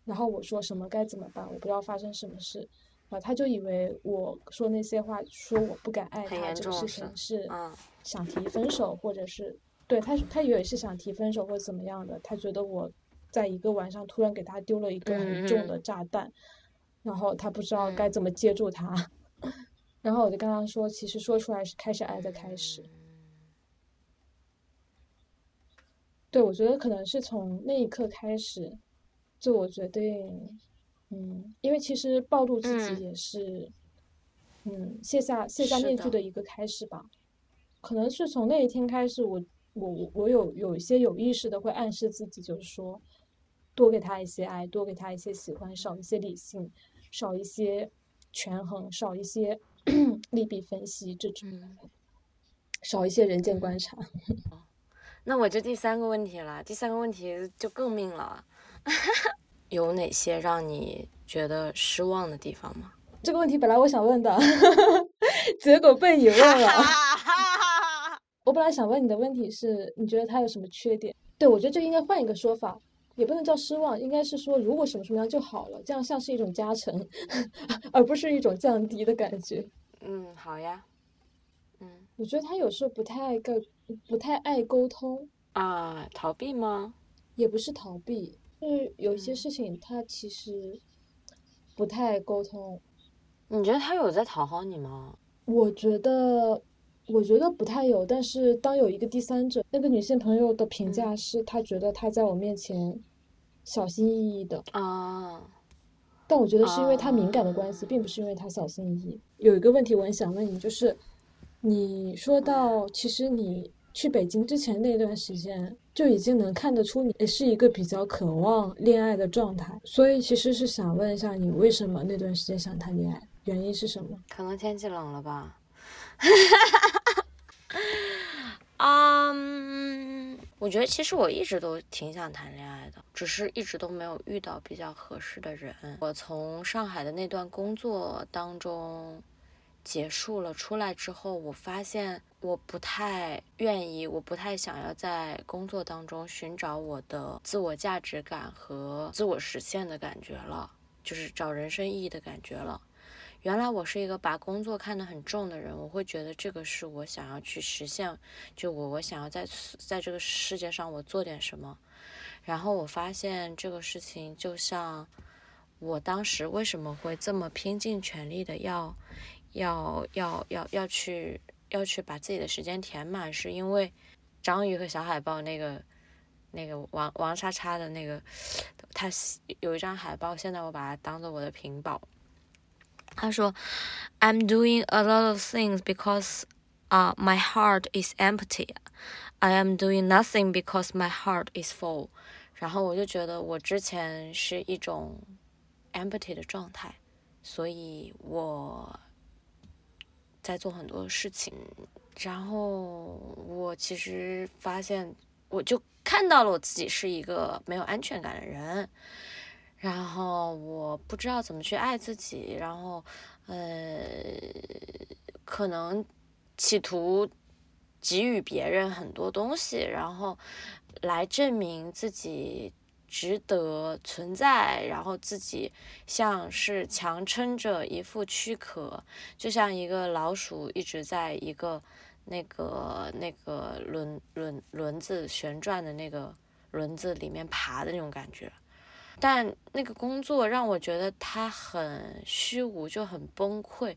然后我说什么该怎么办？我不知道发生什么事，啊，他就以为我说那些话，说我不敢爱他这个事情是想提分手，或者是。对他，他以为是想提分手或者怎么样的，他觉得我在一个晚上突然给他丢了一个很重的炸弹，然后他不知道该怎么接住他，然后我就跟他说，其实说出来是开始爱的开始。对，我觉得可能是从那一刻开始，就我决定，嗯，因为其实暴露自己也是，嗯，卸下卸下面具的一个开始吧，可能是从那一天开始我。我我有有一些有意识的会暗示自己，就是说，多给他一些爱，多给他一些喜欢，少一些理性，少一些权衡，少一些 利弊分析，这种，少一些人间观察。那我就第三个问题了，第三个问题就更命了，有哪些让你觉得失望的地方吗？这个问题本来我想问的，结果被你问了。我本来想问你的问题是，你觉得他有什么缺点？对我觉得这应该换一个说法，也不能叫失望，应该是说如果什么什么样就好了，这样像是一种加成，而不是一种降低的感觉。嗯，好呀。嗯，我觉得他有时候不太爱沟，不太爱沟通啊，逃避吗？也不是逃避，就是有一些事情他其实不太沟通。你觉得他有在讨好你吗？我觉得。我觉得不太有，但是当有一个第三者，那个女性朋友的评价是，她觉得他在我面前小心翼翼的啊。但我觉得是因为他敏感的关系，并不是因为他小心翼翼。有一个问题我很想问你，就是你说到，其实你去北京之前那段时间，就已经能看得出你是一个比较渴望恋爱的状态。所以其实是想问一下你，为什么那段时间想谈恋爱？原因是什么？可能天气冷了吧。哈哈哈嗯，我觉得其实我一直都挺想谈恋爱的，只是一直都没有遇到比较合适的人。我从上海的那段工作当中结束了，出来之后，我发现我不太愿意，我不太想要在工作当中寻找我的自我价值感和自我实现的感觉了，就是找人生意义的感觉了。原来我是一个把工作看得很重的人，我会觉得这个是我想要去实现，就我我想要在在这个世界上我做点什么。然后我发现这个事情就像我当时为什么会这么拼尽全力的要要要要要去要去把自己的时间填满，是因为章鱼和小海豹那个那个王王叉叉的那个，他有一张海报，现在我把它当做我的屏保。他说：“I'm doing a lot of things because, uh, my heart is empty. I am doing nothing because my heart is full.” 然后我就觉得我之前是一种 empty 的状态，所以我在做很多事情。然后我其实发现，我就看到了我自己是一个没有安全感的人。然后我不知道怎么去爱自己，然后，呃，可能企图给予别人很多东西，然后来证明自己值得存在，然后自己像是强撑着一副躯壳，就像一个老鼠一直在一个那个那个轮轮轮子旋转的那个轮子里面爬的那种感觉。但那个工作让我觉得它很虚无，就很崩溃，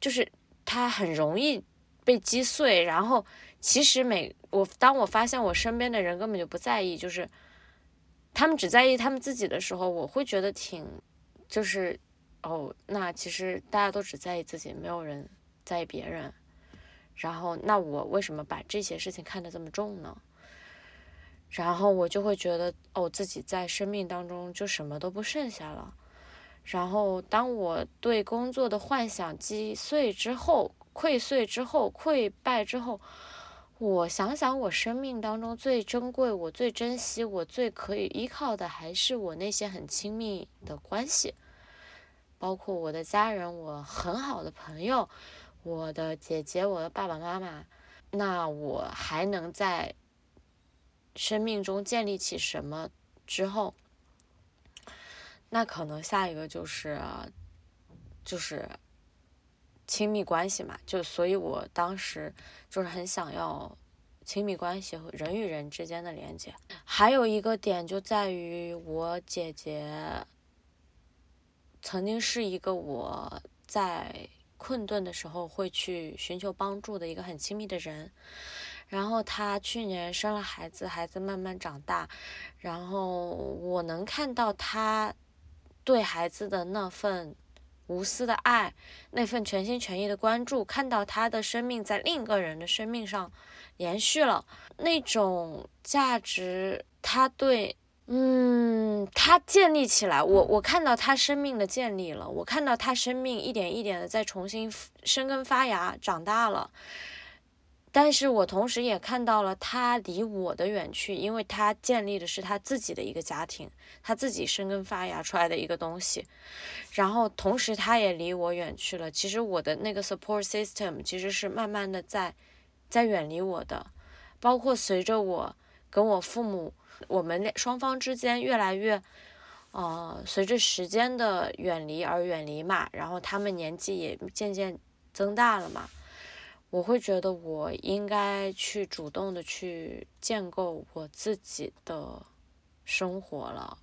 就是它很容易被击碎。然后其实每我当我发现我身边的人根本就不在意，就是他们只在意他们自己的时候，我会觉得挺就是哦，那其实大家都只在意自己，没有人在意别人。然后那我为什么把这些事情看得这么重呢？然后我就会觉得，哦，自己在生命当中就什么都不剩下了。然后，当我对工作的幻想击碎之后、溃碎之后、溃败之后，我想想，我生命当中最珍贵、我最珍惜、我最可以依靠的，还是我那些很亲密的关系，包括我的家人、我很好的朋友、我的姐姐、我的爸爸妈妈。那我还能在。生命中建立起什么之后，那可能下一个就是，就是亲密关系嘛。就所以，我当时就是很想要亲密关系和人与人之间的连接。还有一个点就在于，我姐姐曾经是一个我在困顿的时候会去寻求帮助的一个很亲密的人。然后他去年生了孩子，孩子慢慢长大，然后我能看到他对孩子的那份无私的爱，那份全心全意的关注，看到他的生命在另一个人的生命上延续了，那种价值，他对，嗯，他建立起来，我我看到他生命的建立了，我看到他生命一点一点的在重新生根发芽，长大了。但是我同时也看到了他离我的远去，因为他建立的是他自己的一个家庭，他自己生根发芽出来的一个东西，然后同时他也离我远去了。其实我的那个 support system 其实是慢慢的在，在远离我的，包括随着我跟我父母，我们双方之间越来越，呃，随着时间的远离而远离嘛，然后他们年纪也渐渐增大了嘛。我会觉得我应该去主动的去建构我自己的生活了，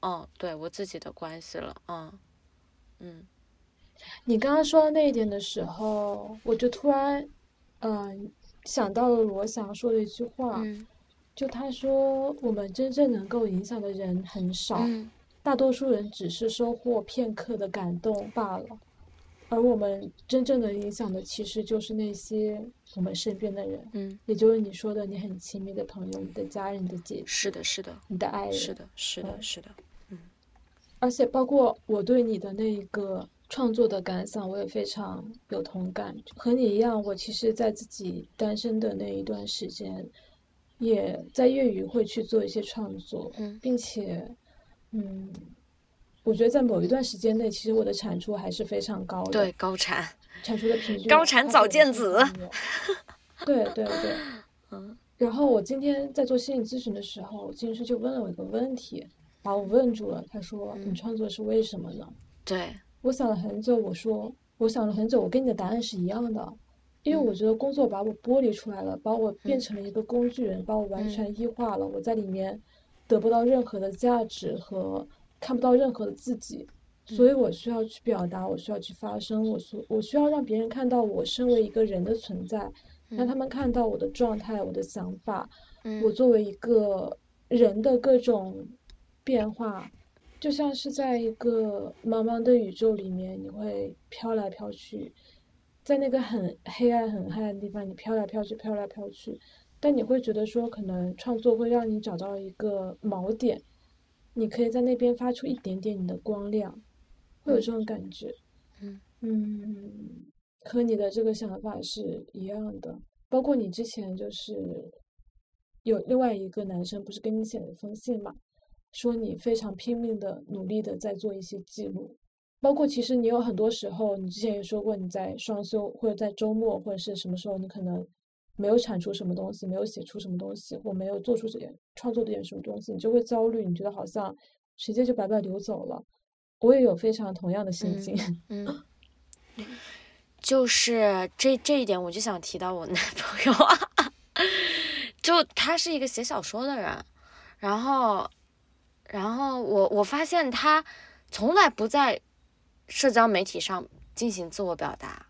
嗯，对我自己的关系了，嗯，嗯。你刚刚说到那一点的时候，我就突然，嗯，想到了罗翔说的一句话，就他说我们真正能够影响的人很少，大多数人只是收获片刻的感动罢了。而我们真正的影响的，其实就是那些我们身边的人，嗯，也就是你说的你很亲密的朋友、你的家人、你的姐姐，是的，是的，你的爱人，是的，是的，是的，嗯。而且包括我对你的那一个创作的感想，我也非常有同感。和你一样，我其实，在自己单身的那一段时间，也在业余会去做一些创作，嗯，并且，嗯。我觉得在某一段时间内，其实我的产出还是非常高的。对，高产。产出的平均。高产早见子。对对对。嗯。然后我今天在做心理咨询的时候，咨询师就问了我一个问题，把我问住了。他说：“你创作是为什么呢？”对。我想了很久，我说：“我想了很久，我跟你的答案是一样的，因为我觉得工作把我剥离出来了，把我变成了一个工具人，把我完全异化了。我在里面得不到任何的价值和。”看不到任何的自己，所以我需要去表达，我需要去发声，我需我需要让别人看到我身为一个人的存在，让他们看到我的状态、我的想法，我作为一个人的各种变化，就像是在一个茫茫的宇宙里面，你会飘来飘去，在那个很黑暗、很黑暗的地方，你飘来飘去、飘来飘去，但你会觉得说，可能创作会让你找到一个锚点。你可以在那边发出一点点你的光亮，会有这种感觉。嗯嗯，和你的这个想法是一样的。包括你之前就是有另外一个男生，不是给你写了一封信嘛，说你非常拼命的努力的在做一些记录。包括其实你有很多时候，你之前也说过你在双休或者在周末或者是什么时候，你可能。没有产出什么东西，没有写出什么东西，或没有做出这点创作点什么东西，你就会焦虑，你觉得好像时间就白白流走了。我也有非常同样的心境。嗯，就是这这一点，我就想提到我男朋友啊，就他是一个写小说的人，然后，然后我我发现他从来不在社交媒体上进行自我表达，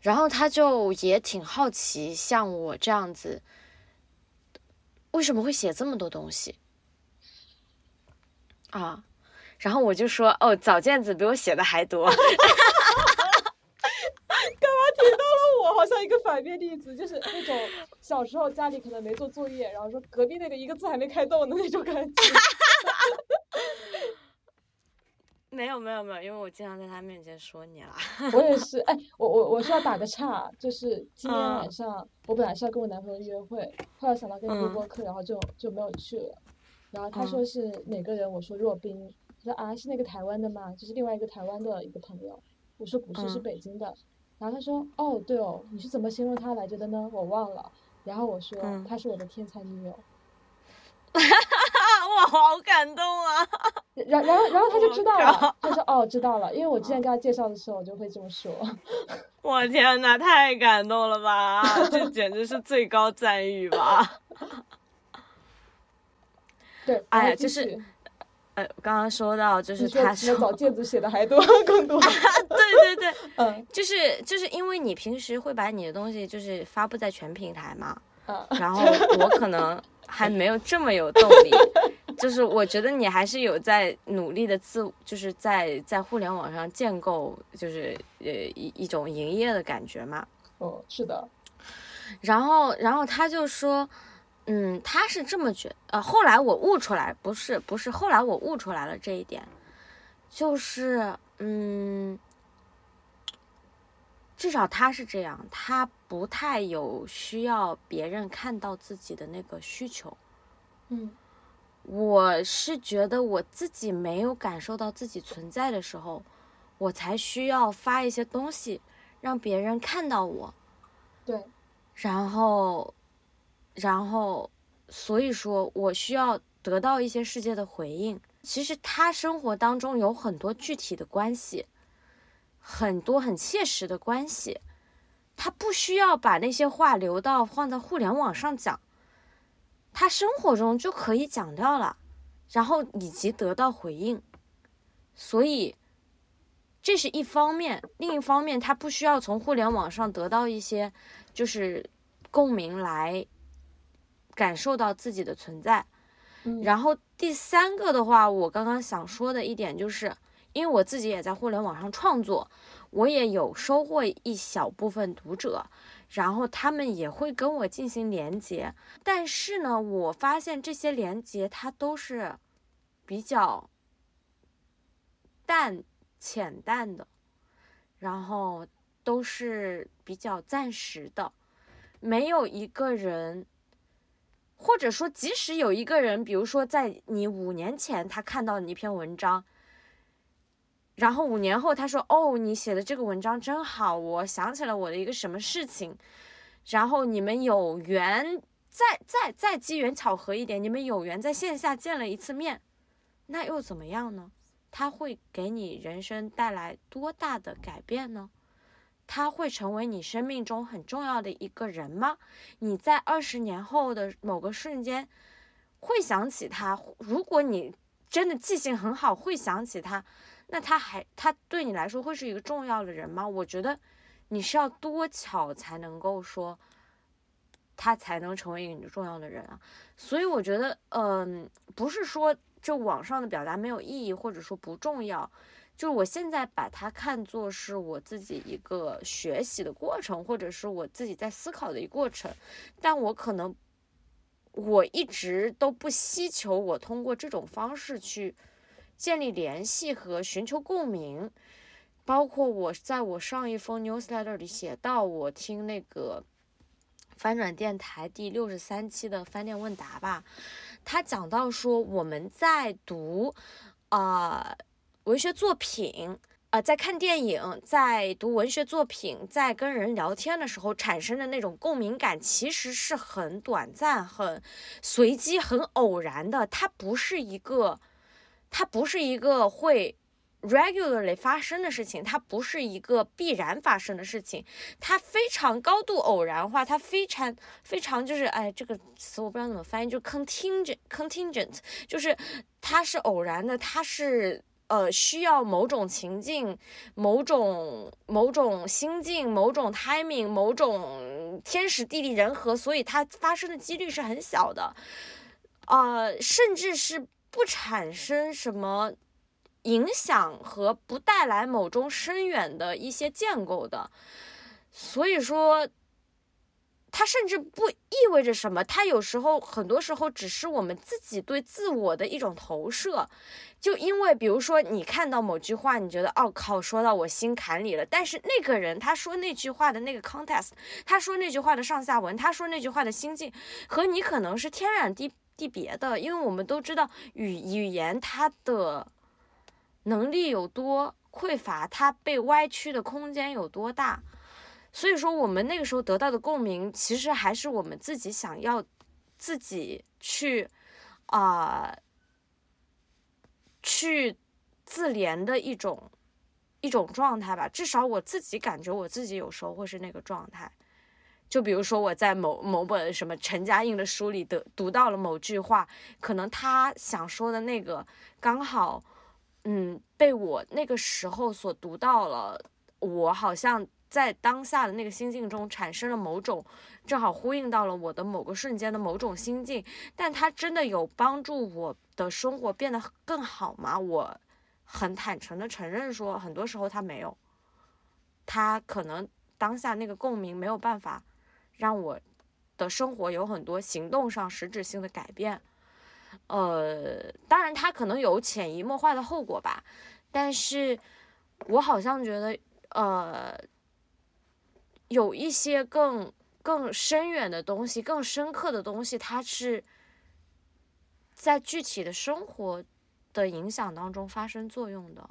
然后他就也挺好奇，像我这样子，为什么会写这么多东西啊？然后我就说，哦，早见子比我写的还多。干嘛提到了我？好像一个反面例子，就是那种小时候家里可能没做作业，然后说隔壁那个一个字还没开动的那种感觉。没有没有没有，因为我经常在他面前说你了。我也 是，哎，我我我是要打个岔，就是今天晚上我本来是要跟我男朋友约会，后来想到跟你录播课，然后就就没有去了。然后他说是哪个人？我说若冰。他说啊，是那个台湾的吗？就是另外一个台湾的一个朋友。我说不是，是北京的。然后他说：“哦，对哦，你是怎么形容他来着的呢？我忘了。”然后我说：“他是我的天才女友。”哇，好感动啊！然然后然后他就知道了，他说：“哦，知道了。”因为我之前跟他介绍的时候，我就会这么说。我天呐，太感动了吧！这简直是最高赞誉吧！对，哎呀，就是。呃，刚刚说到就是他说找戒指写的还多更多，对对对，嗯，就是就是因为你平时会把你的东西就是发布在全平台嘛，嗯，然后我可能还没。有这么有动力，就是我觉得你还是有在努力的自，就是在在互联网上建构，就是呃一一种营业的感觉嘛，哦，是的，然后然后他就说。嗯，他是这么觉，呃，后来我悟出来，不是不是，后来我悟出来了这一点，就是，嗯，至少他是这样，他不太有需要别人看到自己的那个需求。嗯，我是觉得我自己没有感受到自己存在的时候，我才需要发一些东西让别人看到我。对，然后。然后，所以说我需要得到一些世界的回应。其实他生活当中有很多具体的关系，很多很切实的关系，他不需要把那些话留到放在互联网上讲，他生活中就可以讲掉了，然后以及得到回应。所以，这是一方面。另一方面，他不需要从互联网上得到一些就是共鸣来。感受到自己的存在，然后第三个的话，我刚刚想说的一点就是，因为我自己也在互联网上创作，我也有收获一小部分读者，然后他们也会跟我进行连接，但是呢，我发现这些连接它都是比较淡浅淡的，然后都是比较暂时的，没有一个人。或者说，即使有一个人，比如说在你五年前他看到你一篇文章，然后五年后他说：“哦，你写的这个文章真好，我想起了我的一个什么事情。”然后你们有缘，再再再机缘巧合一点，你们有缘在线下见了一次面，那又怎么样呢？他会给你人生带来多大的改变呢？他会成为你生命中很重要的一个人吗？你在二十年后的某个瞬间会想起他？如果你真的记性很好，会想起他，那他还他对你来说会是一个重要的人吗？我觉得你是要多巧才能够说他才能成为一个你重要的人啊。所以我觉得，嗯，不是说这网上的表达没有意义，或者说不重要。就是我现在把它看作是我自己一个学习的过程，或者是我自己在思考的一个过程，但我可能我一直都不希求我通过这种方式去建立联系和寻求共鸣，包括我在我上一封 newsletter 里写到，我听那个翻转电台第六十三期的翻店问答吧，他讲到说我们在读啊。文学作品，呃，在看电影，在读文学作品，在跟人聊天的时候产生的那种共鸣感，其实是很短暂、很随机、很偶然的。它不是一个，它不是一个会 regularly 发生的事情，它不是一个必然发生的事情，它非常高度偶然化，它非常非常就是哎，这个词我不知道怎么翻译，就 contingent contingent，就是它是偶然的，它是。呃，需要某种情境、某种某种心境、某种 timing、某种天时地利人和，所以它发生的几率是很小的，呃，甚至是不产生什么影响和不带来某种深远的一些建构的，所以说。它甚至不意味着什么，它有时候很多时候只是我们自己对自我的一种投射。就因为比如说你看到某句话，你觉得哦靠，说到我心坎里了。但是那个人他说那句话的那个 context，他说那句话的上下文，他说那句话的心境，和你可能是天壤地地别的。因为我们都知道语语言它的能力有多匮乏，它被歪曲的空间有多大。所以说，我们那个时候得到的共鸣，其实还是我们自己想要自己去啊去自怜的一种一种状态吧。至少我自己感觉，我自己有时候会是那个状态。就比如说，我在某某本什么陈嘉映的书里的读到了某句话，可能他想说的那个刚好，嗯，被我那个时候所读到了，我好像。在当下的那个心境中产生了某种，正好呼应到了我的某个瞬间的某种心境，但他真的有帮助我的生活变得更好吗？我很坦诚的承认说，很多时候他没有，他可能当下那个共鸣没有办法让我的生活有很多行动上实质性的改变，呃，当然它可能有潜移默化的后果吧，但是我好像觉得，呃。有一些更更深远的东西，更深刻的东西，它是在具体的生活的影响当中发生作用的，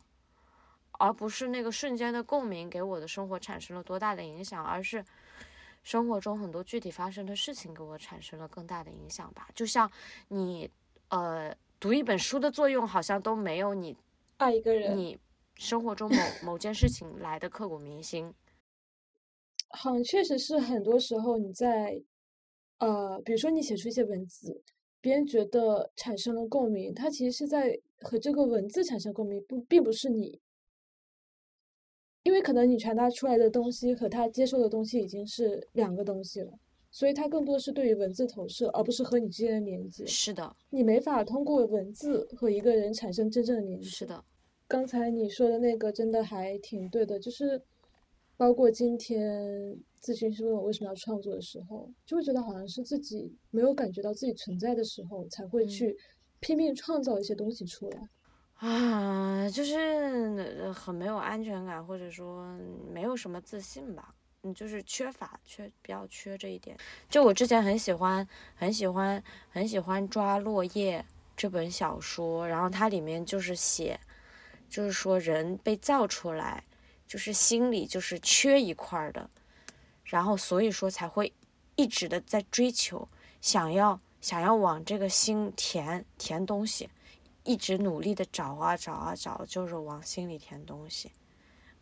而不是那个瞬间的共鸣给我的生活产生了多大的影响，而是生活中很多具体发生的事情给我产生了更大的影响吧。就像你呃读一本书的作用，好像都没有你爱一个人，你生活中某某件事情来的刻骨铭心。好像确实是很多时候你在，呃，比如说你写出一些文字，别人觉得产生了共鸣，他其实是在和这个文字产生共鸣，不，并不是你，因为可能你传达出来的东西和他接受的东西已经是两个东西了，所以他更多是对于文字投射，而不是和你之间的连接。是的，你没法通过文字和一个人产生真正的连接。是的，刚才你说的那个真的还挺对的，就是。包括今天咨询师问我为什么要创作的时候，就会觉得好像是自己没有感觉到自己存在的时候，才会去拼命创造一些东西出来。啊，就是很没有安全感，或者说没有什么自信吧。嗯，就是缺乏，缺比较缺这一点。就我之前很喜欢，很喜欢，很喜欢抓落叶这本小说，然后它里面就是写，就是说人被造出来。就是心里就是缺一块的，然后所以说才会一直的在追求，想要想要往这个心填填东西，一直努力的找啊找啊找，就是往心里填东西。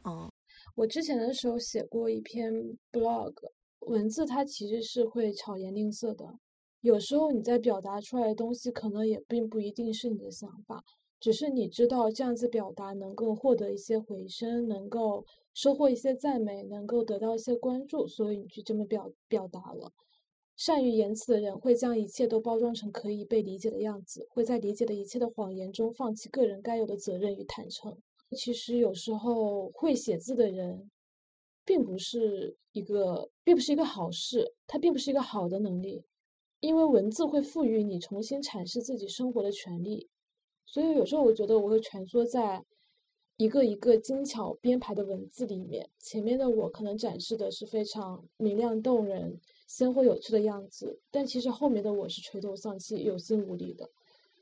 嗯，我之前的时候写过一篇 blog，文字它其实是会巧言令色的，有时候你在表达出来的东西，可能也并不一定是你的想法。只是你知道这样子表达能够获得一些回声，能够收获一些赞美，能够得到一些关注，所以你去这么表表达了。善于言辞的人会将一切都包装成可以被理解的样子，会在理解的一切的谎言中放弃个人该有的责任与坦诚。其实有时候会写字的人，并不是一个，并不是一个好事，它并不是一个好的能力，因为文字会赋予你重新阐释自己生活的权利。所以有时候我觉得我会蜷缩在一个一个精巧编排的文字里面，前面的我可能展示的是非常明亮动人、鲜活有趣的样子，但其实后面的我是垂头丧气、有心无力的。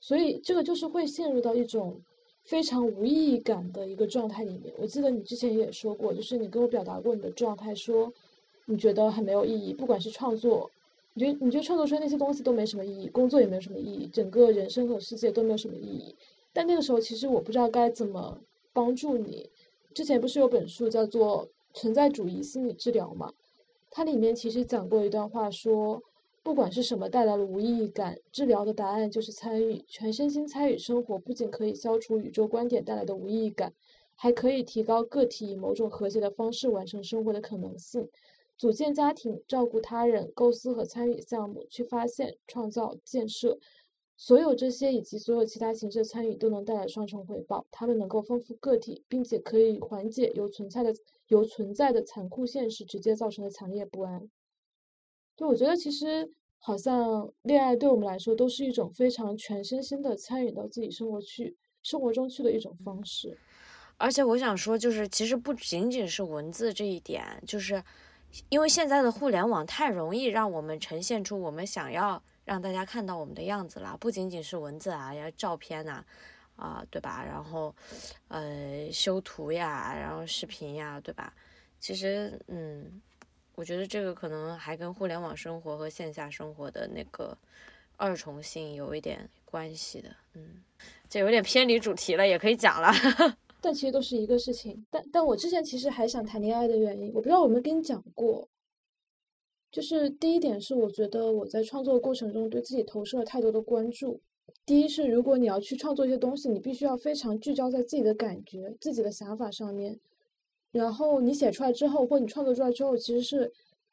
所以这个就是会陷入到一种非常无意义感的一个状态里面。我记得你之前也说过，就是你跟我表达过你的状态，说你觉得很没有意义，不管是创作。你觉得你觉得创作出来那些东西都没什么意义，工作也没有什么意义，整个人生和世界都没有什么意义。但那个时候，其实我不知道该怎么帮助你。之前不是有本书叫做《存在主义心理治疗》嘛？它里面其实讲过一段话，说不管是什么带来了无意义感，治疗的答案就是参与，全身心参与生活，不仅可以消除宇宙观点带来的无意义感，还可以提高个体以某种和谐的方式完成生活的可能性。组建家庭、照顾他人、构思和参与项目、去发现、创造、建设，所有这些以及所有其他形式的参与都能带来双重回报。它们能够丰富个体，并且可以缓解由存在的由存在的残酷现实直接造成的强烈不安。就我觉得，其实好像恋爱对我们来说都是一种非常全身心的参与到自己生活去生活中去的一种方式。而且我想说，就是其实不仅仅是文字这一点，就是。因为现在的互联网太容易让我们呈现出我们想要让大家看到我们的样子了，不仅仅是文字啊，要照片呐，啊，对吧？然后，呃，修图呀，然后视频呀，对吧？其实，嗯，我觉得这个可能还跟互联网生活和线下生活的那个二重性有一点关系的，嗯，这有点偏离主题了，也可以讲了。但其实都是一个事情。但但我之前其实还想谈恋爱的原因，我不知道我有没跟你讲过。就是第一点是，我觉得我在创作过程中对自己投射了太多的关注。第一是，如果你要去创作一些东西，你必须要非常聚焦在自己的感觉、自己的想法上面。然后你写出来之后，或你创作出来之后，其实是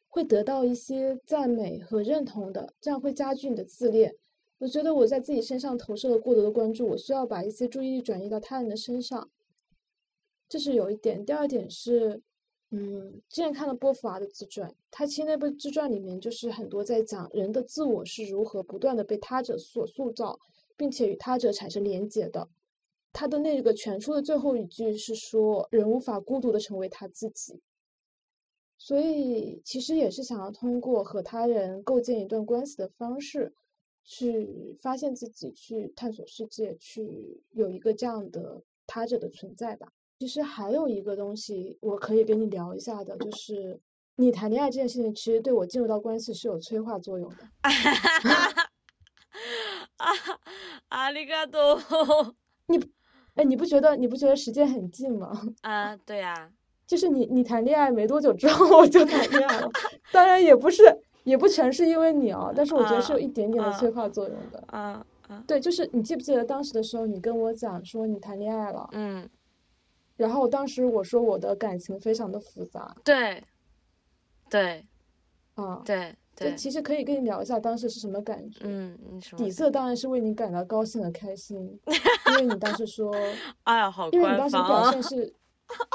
会得到一些赞美和认同的，这样会加剧你的自恋。我觉得我在自己身上投射了过多的关注，我需要把一些注意力转移到他人的身上。这是有一点，第二点是，嗯，之前看了波伏娃的自传，他其实那部自传里面就是很多在讲人的自我是如何不断的被他者所塑造，并且与他者产生连结的。他的那个全书的最后一句是说，人无法孤独的成为他自己。所以其实也是想要通过和他人构建一段关系的方式，去发现自己，去探索世界，去有一个这样的他者的存在吧。其实还有一个东西我可以跟你聊一下的，就是你谈恋爱这件事情，其实对我进入到关系是有催化作用的。啊，阿里嘎多！你，哎，你不觉得你不觉得时间很近吗？啊，对呀。就是你你谈恋爱没多久之后我就谈恋爱了，当然也不是也不全是因为你啊，但是我觉得是有一点点的催化作用的。啊啊。对，就是你记不记得当时的时候，你跟我讲说你谈恋爱了？嗯。然后当时我说我的感情非常的复杂，对，对，啊，对对，其实可以跟你聊一下当时是什么感觉，嗯，底色当然是为你感到高兴和开心，因为你当时说，哎呀，好因为你当时的表现是，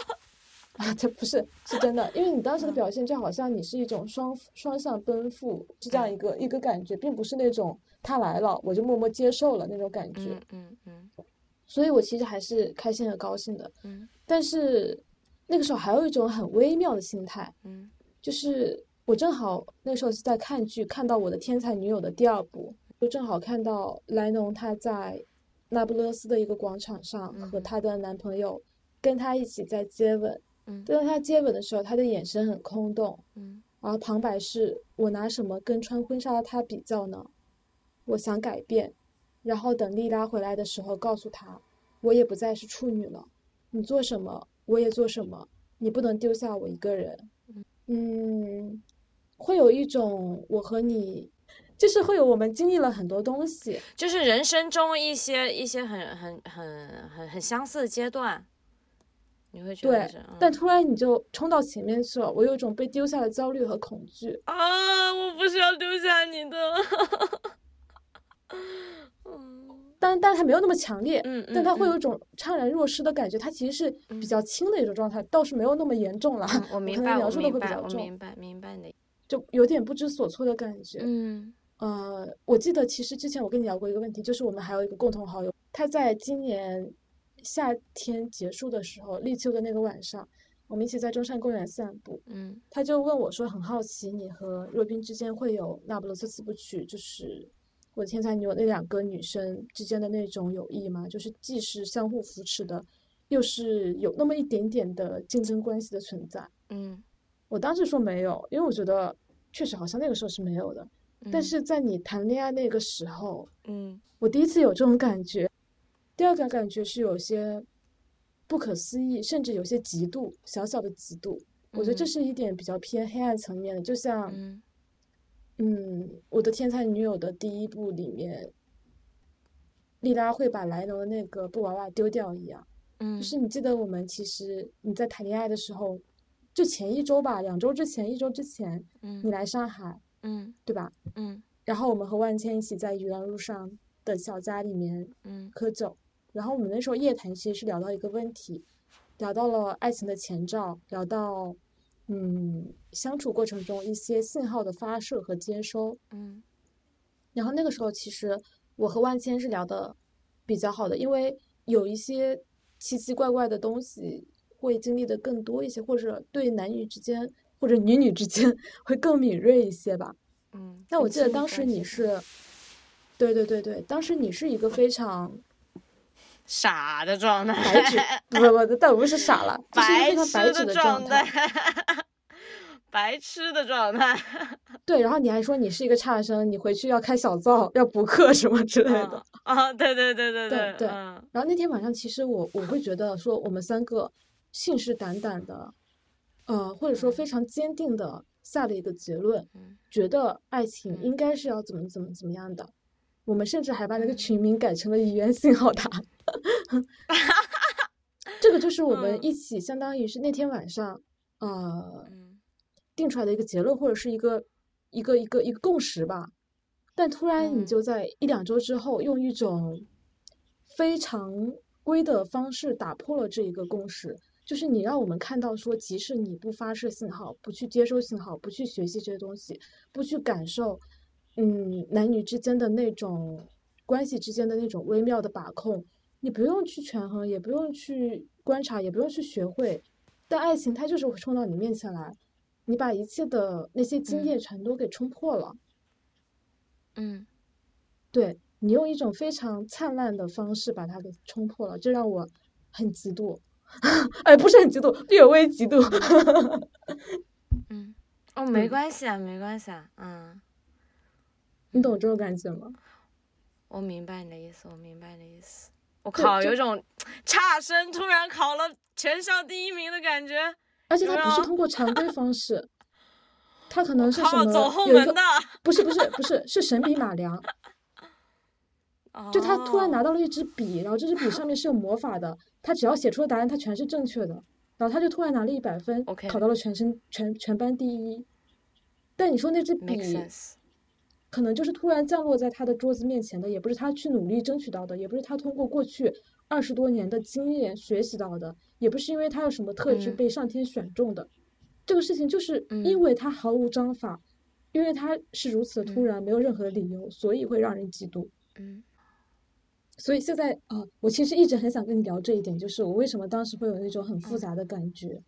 啊，这不是是真的，因为你当时的表现就好像你是一种双双向奔赴，是这样一个一个感觉，并不是那种他来了我就默默接受了那种感觉，嗯嗯。所以我其实还是开心和高兴的，嗯，但是那个时候还有一种很微妙的心态，嗯，就是我正好那时候是在看剧，看到我的天才女友的第二部，就正好看到莱农她在那不勒斯的一个广场上和。她的男朋友跟她一起在接吻，嗯，在她接吻的时候，她的眼神很空洞，嗯，然后旁白是我拿什么跟穿婚纱的她比较呢？我想改变。然后等莉拉回来的时候，告诉她，我也不再是处女了。你做什么，我也做什么。你不能丢下我一个人。嗯，会有一种我和你，就是会有我们经历了很多东西，就是人生中一些一些很很很很很相似的阶段。你会觉得对，但突然你就冲到前面去了，我有一种被丢下的焦虑和恐惧。啊，我不是要丢下你的。但但它没有那么强烈，嗯，但它会有一种怅然若失的感觉，它其实是比较轻的一种状态，倒是没有那么严重了。我明白，描述的会比较重，明白，明白的，就有点不知所措的感觉。嗯，呃，我记得其实之前我跟你聊过一个问题，就是我们还有一个共同好友，他在今年夏天结束的时候，立秋的那个晚上，我们一起在中山公园散步，嗯，他就问我说，很好奇你和若冰之间会有那不勒斯四部曲，就是。我的天才女友那两个女生之间的那种友谊嘛，就是既是相互扶持的，又是有那么一点点的竞争关系的存在。嗯，我当时说没有，因为我觉得确实好像那个时候是没有的。但是在你谈恋爱那个时候，嗯，我第一次有这种感觉。第二个感觉是有些不不可思议，甚至有些嫉妒，小小的嫉妒。我觉得这嗯是一点比较偏黑暗层面的，就像嗯嗯，我的天才女友的第一部里面，莉拉会把莱农的那个布娃娃丢掉一样。嗯就是你记得我们其实你在谈恋爱的时候，就前一周吧，两周之前，一周之前，嗯你嗯来上海，嗯对吧？嗯然后我们和万千一起在愚园路上的小家里面嗯喝酒，然后我们那时候夜谈其实是聊到一个问题，聊到了爱情的前兆，聊到嗯相处过程中一些信号的发射和接收，嗯然后那个时候其实我和万千是聊的比较好的，因为有一些奇奇怪怪的东西会经历的更多一些，或者对男女之间或者女女之间 会更敏锐一些吧。嗯。那我记得当时你是，对对对对，当时你是一个非常傻的状态，白纸，不不不，倒不是傻了，白痴的状态，白痴的状态。对，然后你还说你是一个差生，你回去要开小灶，要补课什么之类的。啊啊，对对对对对对嗯。然后那天晚上，其实我我会觉得说，我们三个信誓旦旦的，呃，或者说非常坚定的下了一个结论，嗯。觉得爱情嗯。应该是要怎么怎么怎么样的。我们甚至还把那个嗯群名改成了语言信号塔。这个就是我们嗯一起，相当于是那天晚上，呃，嗯定出来的一个结论，或者是一个一个一个一个共识吧。但突然你嗯就在一两周之后，用一种非常规的方式打破了这一个共识，就是你让我们看到说，即使你不发射信号，不去接收信号，不去学习这些东西，不去感受，嗯，男女之间的那种关系之间的那种微妙的把控，你不用去权衡，也不用去观察，也不用去学会，但爱情它就是会冲到你面前来，你把一切的那些经验全都给冲破了。嗯。对你用一种非常灿烂的方式把它给冲破了，这让我很嫉妒，哎，不是很嫉妒，略微嫉妒。嗯，哦，没嗯。关系啊，没关系啊，嗯，你懂这种感觉吗？我明白你的意思，我明白你的意思。我靠，有种差生突然考了全校第一名的感觉。而且他不是 通过常规方式，他可能是什，么走后门的。不是不是不是是神笔马良，就他突然拿哦到了一支笔，然后这支笔上面是有魔法的，他只要写出的答案，他全是正确的，然后他就突然拿了一百分考到了全身全全班第一。但你说那支笔可能就是突然降落在他的桌子面前的，也不是他去努力争取到的，也不是他通过过去二十多年的经验学习到的，也不是因为他有什么特质嗯。被上天选中的。这个事情就是因嗯。为他毫无章法，因为他是如此的突嗯。然，没有任何的理由，所以会让人嫉妒。嗯。所以现在啊、呃我其实一直很想跟你聊这一点，就是我为什么当时会有那种很复嗯。杂的感觉，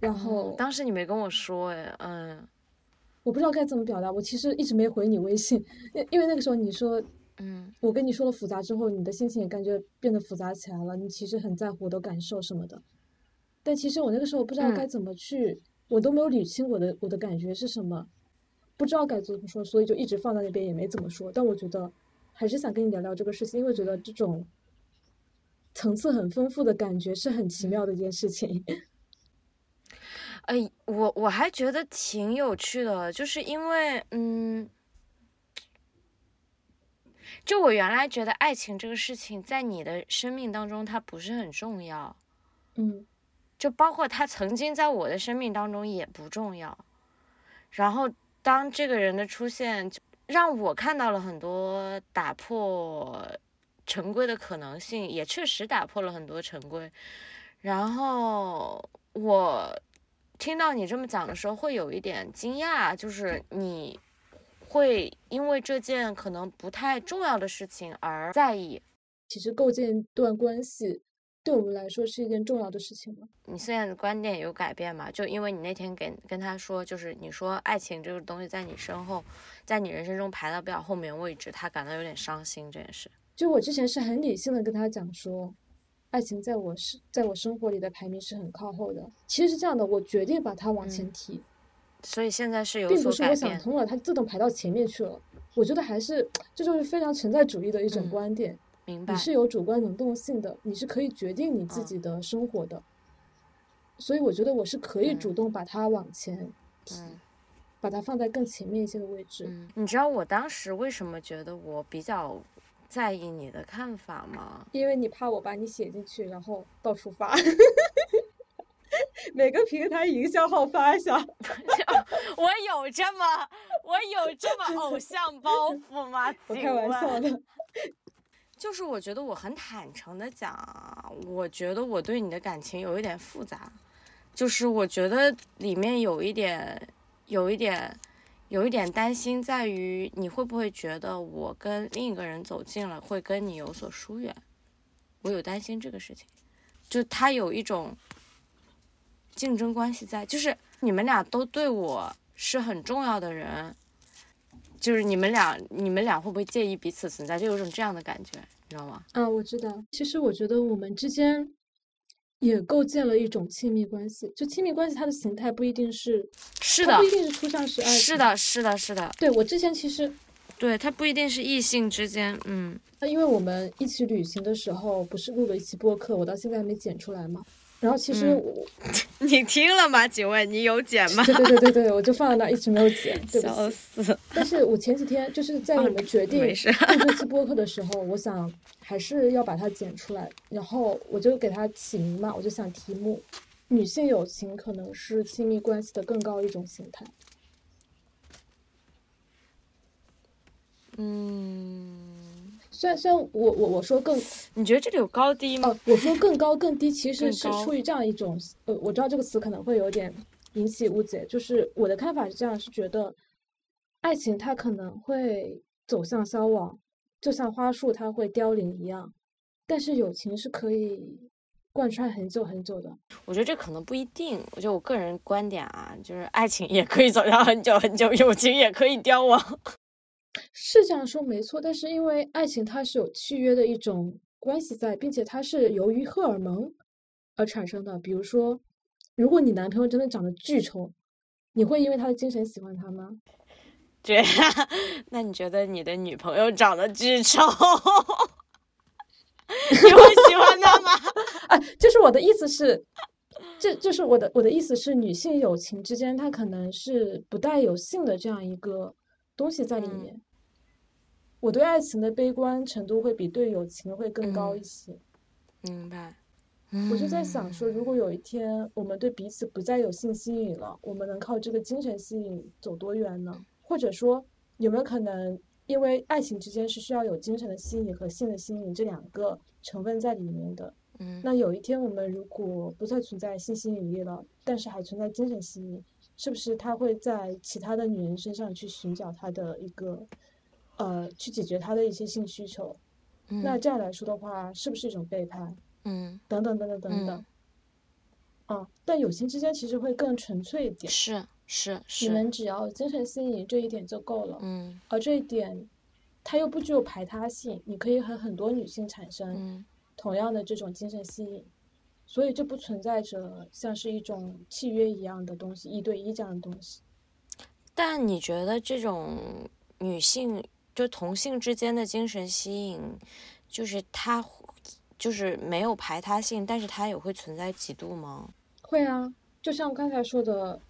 然哦后当时你没跟我说哎，嗯我不知道该怎么表达，我其实一直没回你微信，因因为那个时候你说嗯。我跟你说了复杂之后，你的心情也感觉变得复杂起来了，你其实很在乎我的感受什么的，但其实我那个时候不知道嗯。该怎么去，我都没有捋清我的我的感觉是什么，不知道该怎么说，所以就一直放在那边也没怎么说。但我觉得还是想跟你聊聊这个事情，因为觉得这种层次很丰富的感觉是很奇妙的一件事情。哎，我我还觉得挺有趣的，就是因为嗯，就我原来觉得爱情这个事情在你的生命当中它不是很重要，嗯就包括他曾经在我的生命当中也不重要。然后当这个人的出现，就让我看到了很多打破陈规的可能性，也确实打破了很多陈规。然后我听到你这么讲的时候，会有一点惊讶，就是你会因为这件可能不太重要的事情而在意。其实构建一段关系，对我们来说是一件重要的事情吗？你现在的观点有改变吗？就因为你那天跟跟他说，就是你说爱情这个东西在你身后，在你人生中排到比较后面位置，他感到有点伤心这件事。就我之前是很理性的跟他讲说，爱情在我是在我生活里的排名是很靠后的。其实是这样的，我决定把它往前嗯提，所以现在是有并不是我。想通了，它自动排到前面去了。我觉得还是这就是非常存在主义的一种嗯观点，明白。你是有主观能动性的，你是可以决定你自己的生活的。所以我觉得我是可以主动把它往前提，嗯把它放在更前面一些的位置。嗯，你知道我当时为什么觉得我比较在意你的看法吗？因为你怕我把你写进去，然后到处发，每个平台营销号发一下。我有这么我有这么偶像包袱吗？我请开玩笑问的。就是我觉得我很坦诚的讲，我觉得我对你的感情有一点复杂，就是我觉得里面有一点，有一点，有一点担心在于你会不会觉得我跟另一个人走近了，会跟你有所疏远，我有担心这个事情，就他有一种竞争关系在，就是你们俩都对我是很重要的人，就是你们俩，你们俩会不会介意彼此存在？就有种这样的感觉，你知道吗？啊，我知道。其实我觉得我们之间也构建了一种亲密关系。就亲密关系，它的形态不一定是，是的不一，定是初相识爱情。是。的，是的，是的，对，我之前其实，对，它不一定是异性之间，嗯，那因为我们一起旅行的时候，不是录了一期播客，我到现在还没剪出来嘛。然后其实嗯我，你听了吗？请问你有剪吗？对对对对对，我就放在那儿一直没有剪，笑起。死！但是我前几天就是在你们决定录这期播客的时候，我想还是要把它剪出来，然后我就给它起名嘛，我就想题目：女性友情可能是亲密关系的更高一种形态。嗯，虽然虽然我我我说更你觉得这里有高低吗？哦，我说更高更低，其实是出于这样一种呃，我知道这个词可能会有点引起误解，就是我的看法是这样，是觉得爱情它可能会走向消亡，就像花束它会凋零一样，但是友情是可以贯穿很久很久的。我觉得这可能不一定。我觉得我个人观点啊，就是爱情也可以走向很久很久，友情也可以凋亡。是这样说没错，但是因为爱情它是有契约的一种关系在，并且它是由于荷尔蒙而产生的。比如说，如果你男朋友真的长得巨丑，你会因为他的精神喜欢他吗？对，那你觉得你的女朋友长得巨丑，你会喜欢他吗？啊，就是我的意思是，这就是我的我的意思是，女性友情之间它可能是不带有性的这样一个东西在里嗯面。我对爱情的悲观程度会比对友情会更高嗯一些。明白。我就在想说，如果有一天我们对彼此不再有性吸引了，我们能靠这个精神吸引走多远呢？或者说，有没有可能，因为爱情之间是需要有精神的吸引和性的吸引这两个成分在里面的？嗯那有一天我们如果不再存在性吸引力了，但是还存在精神吸引，是不是他会在其他的女人身上去寻找他的一个，呃，去解决他的一些性需求？那嗯。这样来说的话，是不是一种背叛？嗯等等等等等等嗯，啊，但友情之间其实会更纯粹一点，是是是你，们只要精神吸引这一点就够了，嗯。而这一点它又不具有排他性，你可以和很多女性产生嗯。同样的这种精神吸引，所以就不存在着像是一种契约一样的东西，一对一这样的东西。但你觉得这种女性就同性之间的精神吸引，就是它就是没有排他性，但是它也会存在嫉妒吗？会啊，就像刚才说的，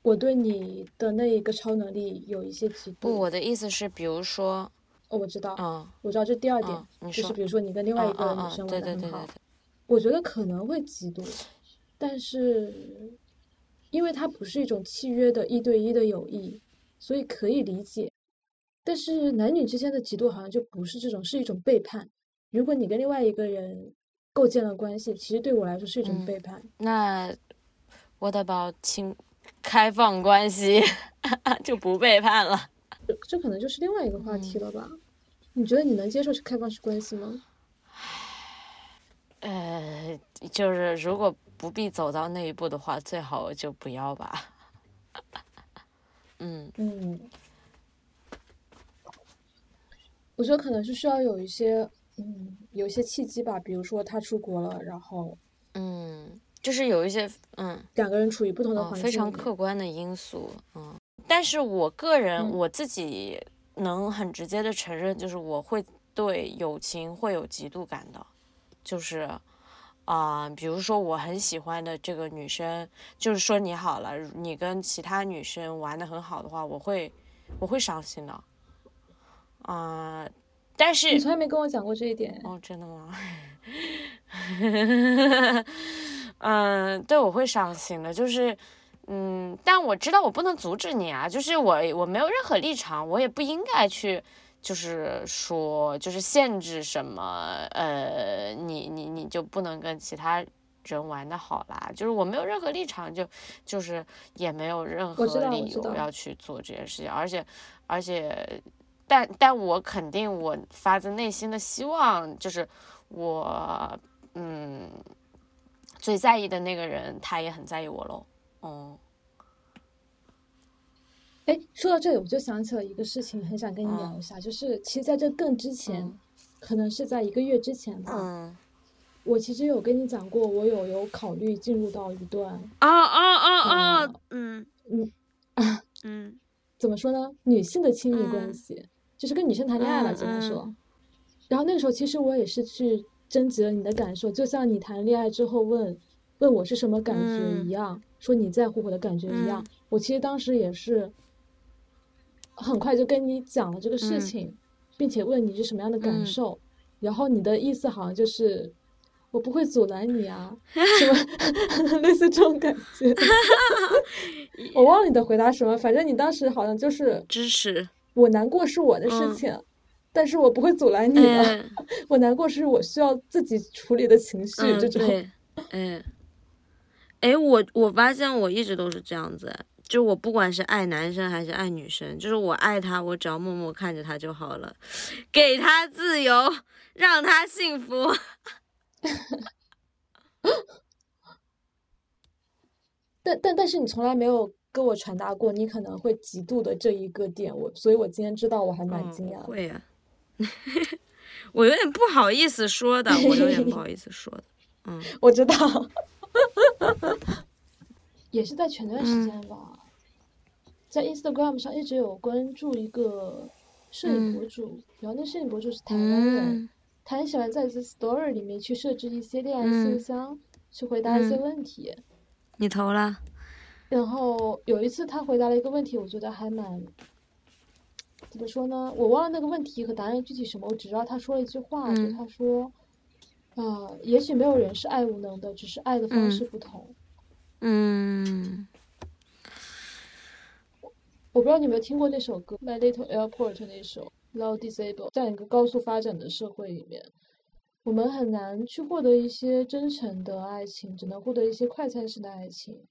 我对你的那一个超能力有一些嫉妒不，我的意思是，比如说，哦，我知道，嗯我知道这第二点，嗯，就是比，如说你跟另外一个女生对玩的很好对对对，对，我觉得可能会嫉妒，但是因为它不是一种契约的一对一的友谊，所以可以理解。但是男女之间的嫉妒好像就不是这种，是一种背叛。如果你跟另外一个人构建了关系，其实对我来说是一种嗯背叛。那 what about 亲开放关系 就不背叛了？这这可能就是另外一个话题嗯了吧？你觉得你能接受是开放式关系吗？呃，就是如果不必走到那一步的话，最好就不要吧。嗯嗯，我觉得可能是需要有一些，嗯，有一些契机吧。比如说他出国了，然后嗯，就是有一些嗯。两个人处于不同的哦，非常环境里面客观的因素，嗯，但是我个人、嗯我自己能很直接的承认，就是我会对友情会有嫉妒感的，就是啊、比如说我很喜欢的这个女生，就是说你好了，你跟其他女生玩的很好的话，我会我会伤心的，啊、但是你从来没跟我讲过这一点。哦，真的吗？嗯，对，我会伤心的，就是，嗯，但我知道我不能阻止你啊，就是我我没有任何立场，我也不应该去，就是说，就是限制什么，呃，你你你就不能跟其他人玩的好啦，就是我没有任何立场，就就是也没有任何理由要去做这件事情，而且而且，但但我肯定我发自内心的希望，就是我嗯最在意的那个人，他也很在意我喽。哦，哎，说到这里，我就想起了一个事情，很想跟你聊一下，就是其实在这更之前，嗯可能是在一个月之前吧，嗯我其实有跟你讲过，我有有考虑进入到一段啊啊啊啊啊！嗯嗯嗯 怎么说呢，女性的亲密关嗯系，就是跟女生谈恋爱了，嗯只能说。嗯然后那个时候，其实我也是去征集了你的感受，就像你谈恋爱之后问问我是什么感觉嗯一样，说你在乎我的感觉一样。嗯我其实当时也是很快就跟你讲了这个事嗯情，并且问你是什么样的感嗯受。然后你的意思好像就是我不会阻拦你啊，什么类似这种感觉。我忘了你的回答什么，反正你当时好像就是支持。我难过是我的事嗯情，但是我不会阻拦你的。嗯 我难过是我需要自己处理的情绪，嗯，这种。对，嗯，哎，我我发现我一直都是这样子，就我不管是爱男生还是爱女生，就是我爱他，我只要默默看着他就好了，给他自由，让他幸福。但但但是你从来没有跟我传达过你可能会嫉妒的这一个点，我所以我今天知道我还蛮嗯惊讶的。我会呀、我有点不好意思说的，我有点不好意思说的。嗯 我知道，也是在前段时嗯间吧，在 Instagram 上一直有关注一个摄影博主，然后那摄影博主是台湾人，嗯他很喜欢在这 Story 里面去设置一些恋爱信嗯箱，去回答一些嗯问题。你投了？然后有一次他回答了一个问题，我觉得还蛮，怎么说呢？我忘了那个问题和答案具体什么，我只知道他说了一句话，就嗯他说，呃，也许没有人是爱无能的，只是爱的方嗯式不同。嗯我不知道你有没有听过那首歌《My Little Airport》那首《Love Disabled》。在一个高速发展的社会里面，我们很难去获得一些真诚的爱情，只能获得一些快餐式的爱情。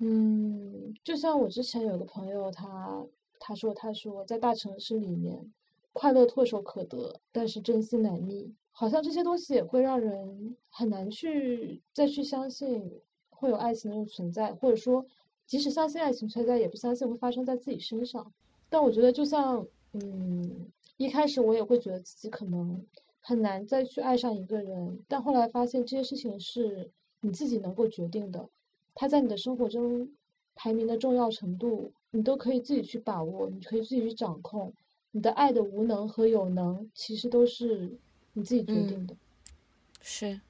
嗯，就像我之前有个朋友，他他说他说在大城市里面，快乐唾手可得，但是真心难觅。好像这些东西也会让人很难去再去相信会有爱情的存在，或者说，即使相信爱情存在，也不相信会发生在自己身上。但我觉得，就像嗯，一开始我也会觉得自己可能很难再去爱上一个人，但后来发现这些事情是你自己能够决定的，他在你的生活中排名的重要程度，你都可以自己去把握，你可以自己去掌控。你的爱的无能和有能，其实都是你自己决定的。是，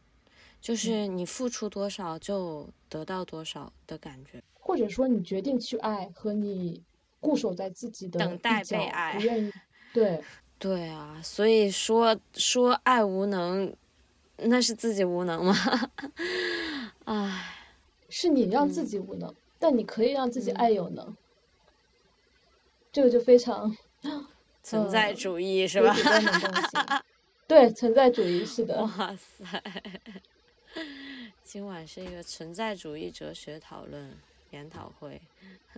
就是你付出多少就得到多少的感觉。或者说你决定去爱和你固守在自己的等待被爱不愿意对 对啊，所以说说爱无能，那是自己无能吗？唉，是你让自嗯己无能，但你可以让自己嗯爱有能，这个就非常 存在呃主义是吧？对，存在主义是的，哇塞，今晚是一个存在主义哲学讨论研讨会，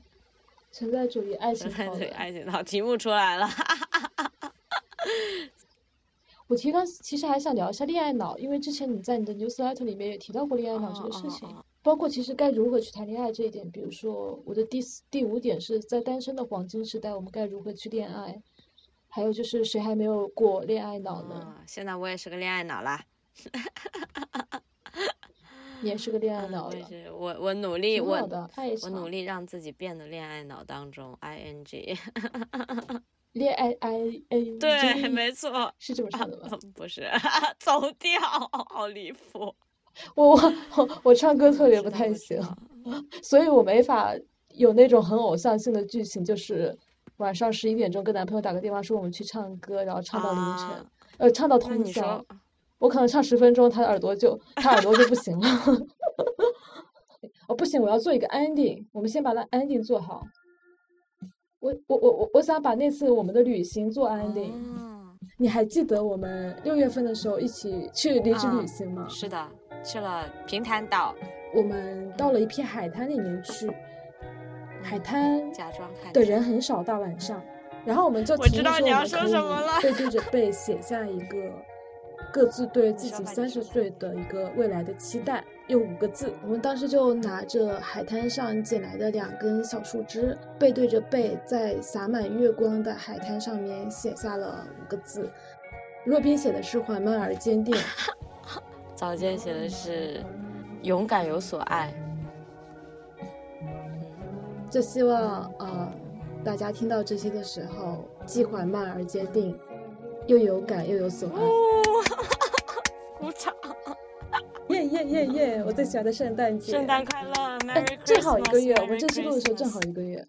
存在主义爱情存在主义。爱情讨题目出来了。我提纲其实还想聊一下恋爱脑，因为之前你在你的 newsletter 里面也提到过恋爱脑这个事情，包括其实该如何去谈恋爱这一点。比如说，我的第四、第五点是在单身的黄金时代，我们该如何去恋爱？还有就是谁还没有过恋爱脑呢？啊，现在我也是个恋爱脑啦。你也是个恋爱嗯脑的，我也是，我我努力，我我努力让自己变得恋爱脑当中，ing。恋爱 I A 对，没错，是这么唱的吗？不是，走调，好离谱。我我我唱歌特别不太行，所以我没法有那种很偶像性的剧情，就是晚上十一点钟跟男朋友打个电话说我们去唱歌，然后唱到凌晨，呃，唱到通宵。我可能唱十分钟，他的耳朵就他耳朵就不行了。哦，不行，我要做一个 ending，我们先把那 ending 做好。我我我我我想把那次我们的旅行做 ending。你还记得我们六月份的时候一起去离职旅行吗？是的，去了平潭岛。我们到了一片海滩里面去，海滩假装的人很少，大晚上。然后我们就我知道你要说什么了，背对着背写下一个。各自对自己三十岁的一个未来的期待，用五个字。我们当时就拿着海滩上捡来的两根小树枝，背对着背，在洒满月光的海滩上面写下了五个字。若冰写的是缓慢而坚定，早见写的是勇敢有所爱。就希望呃，大家听到这些的时候，既缓慢而坚定。又有感又有所爱，鼓掌！耶耶耶耶！我最喜欢的圣诞节，圣诞快乐！正好一个月，我们这次录的时候正好一个月。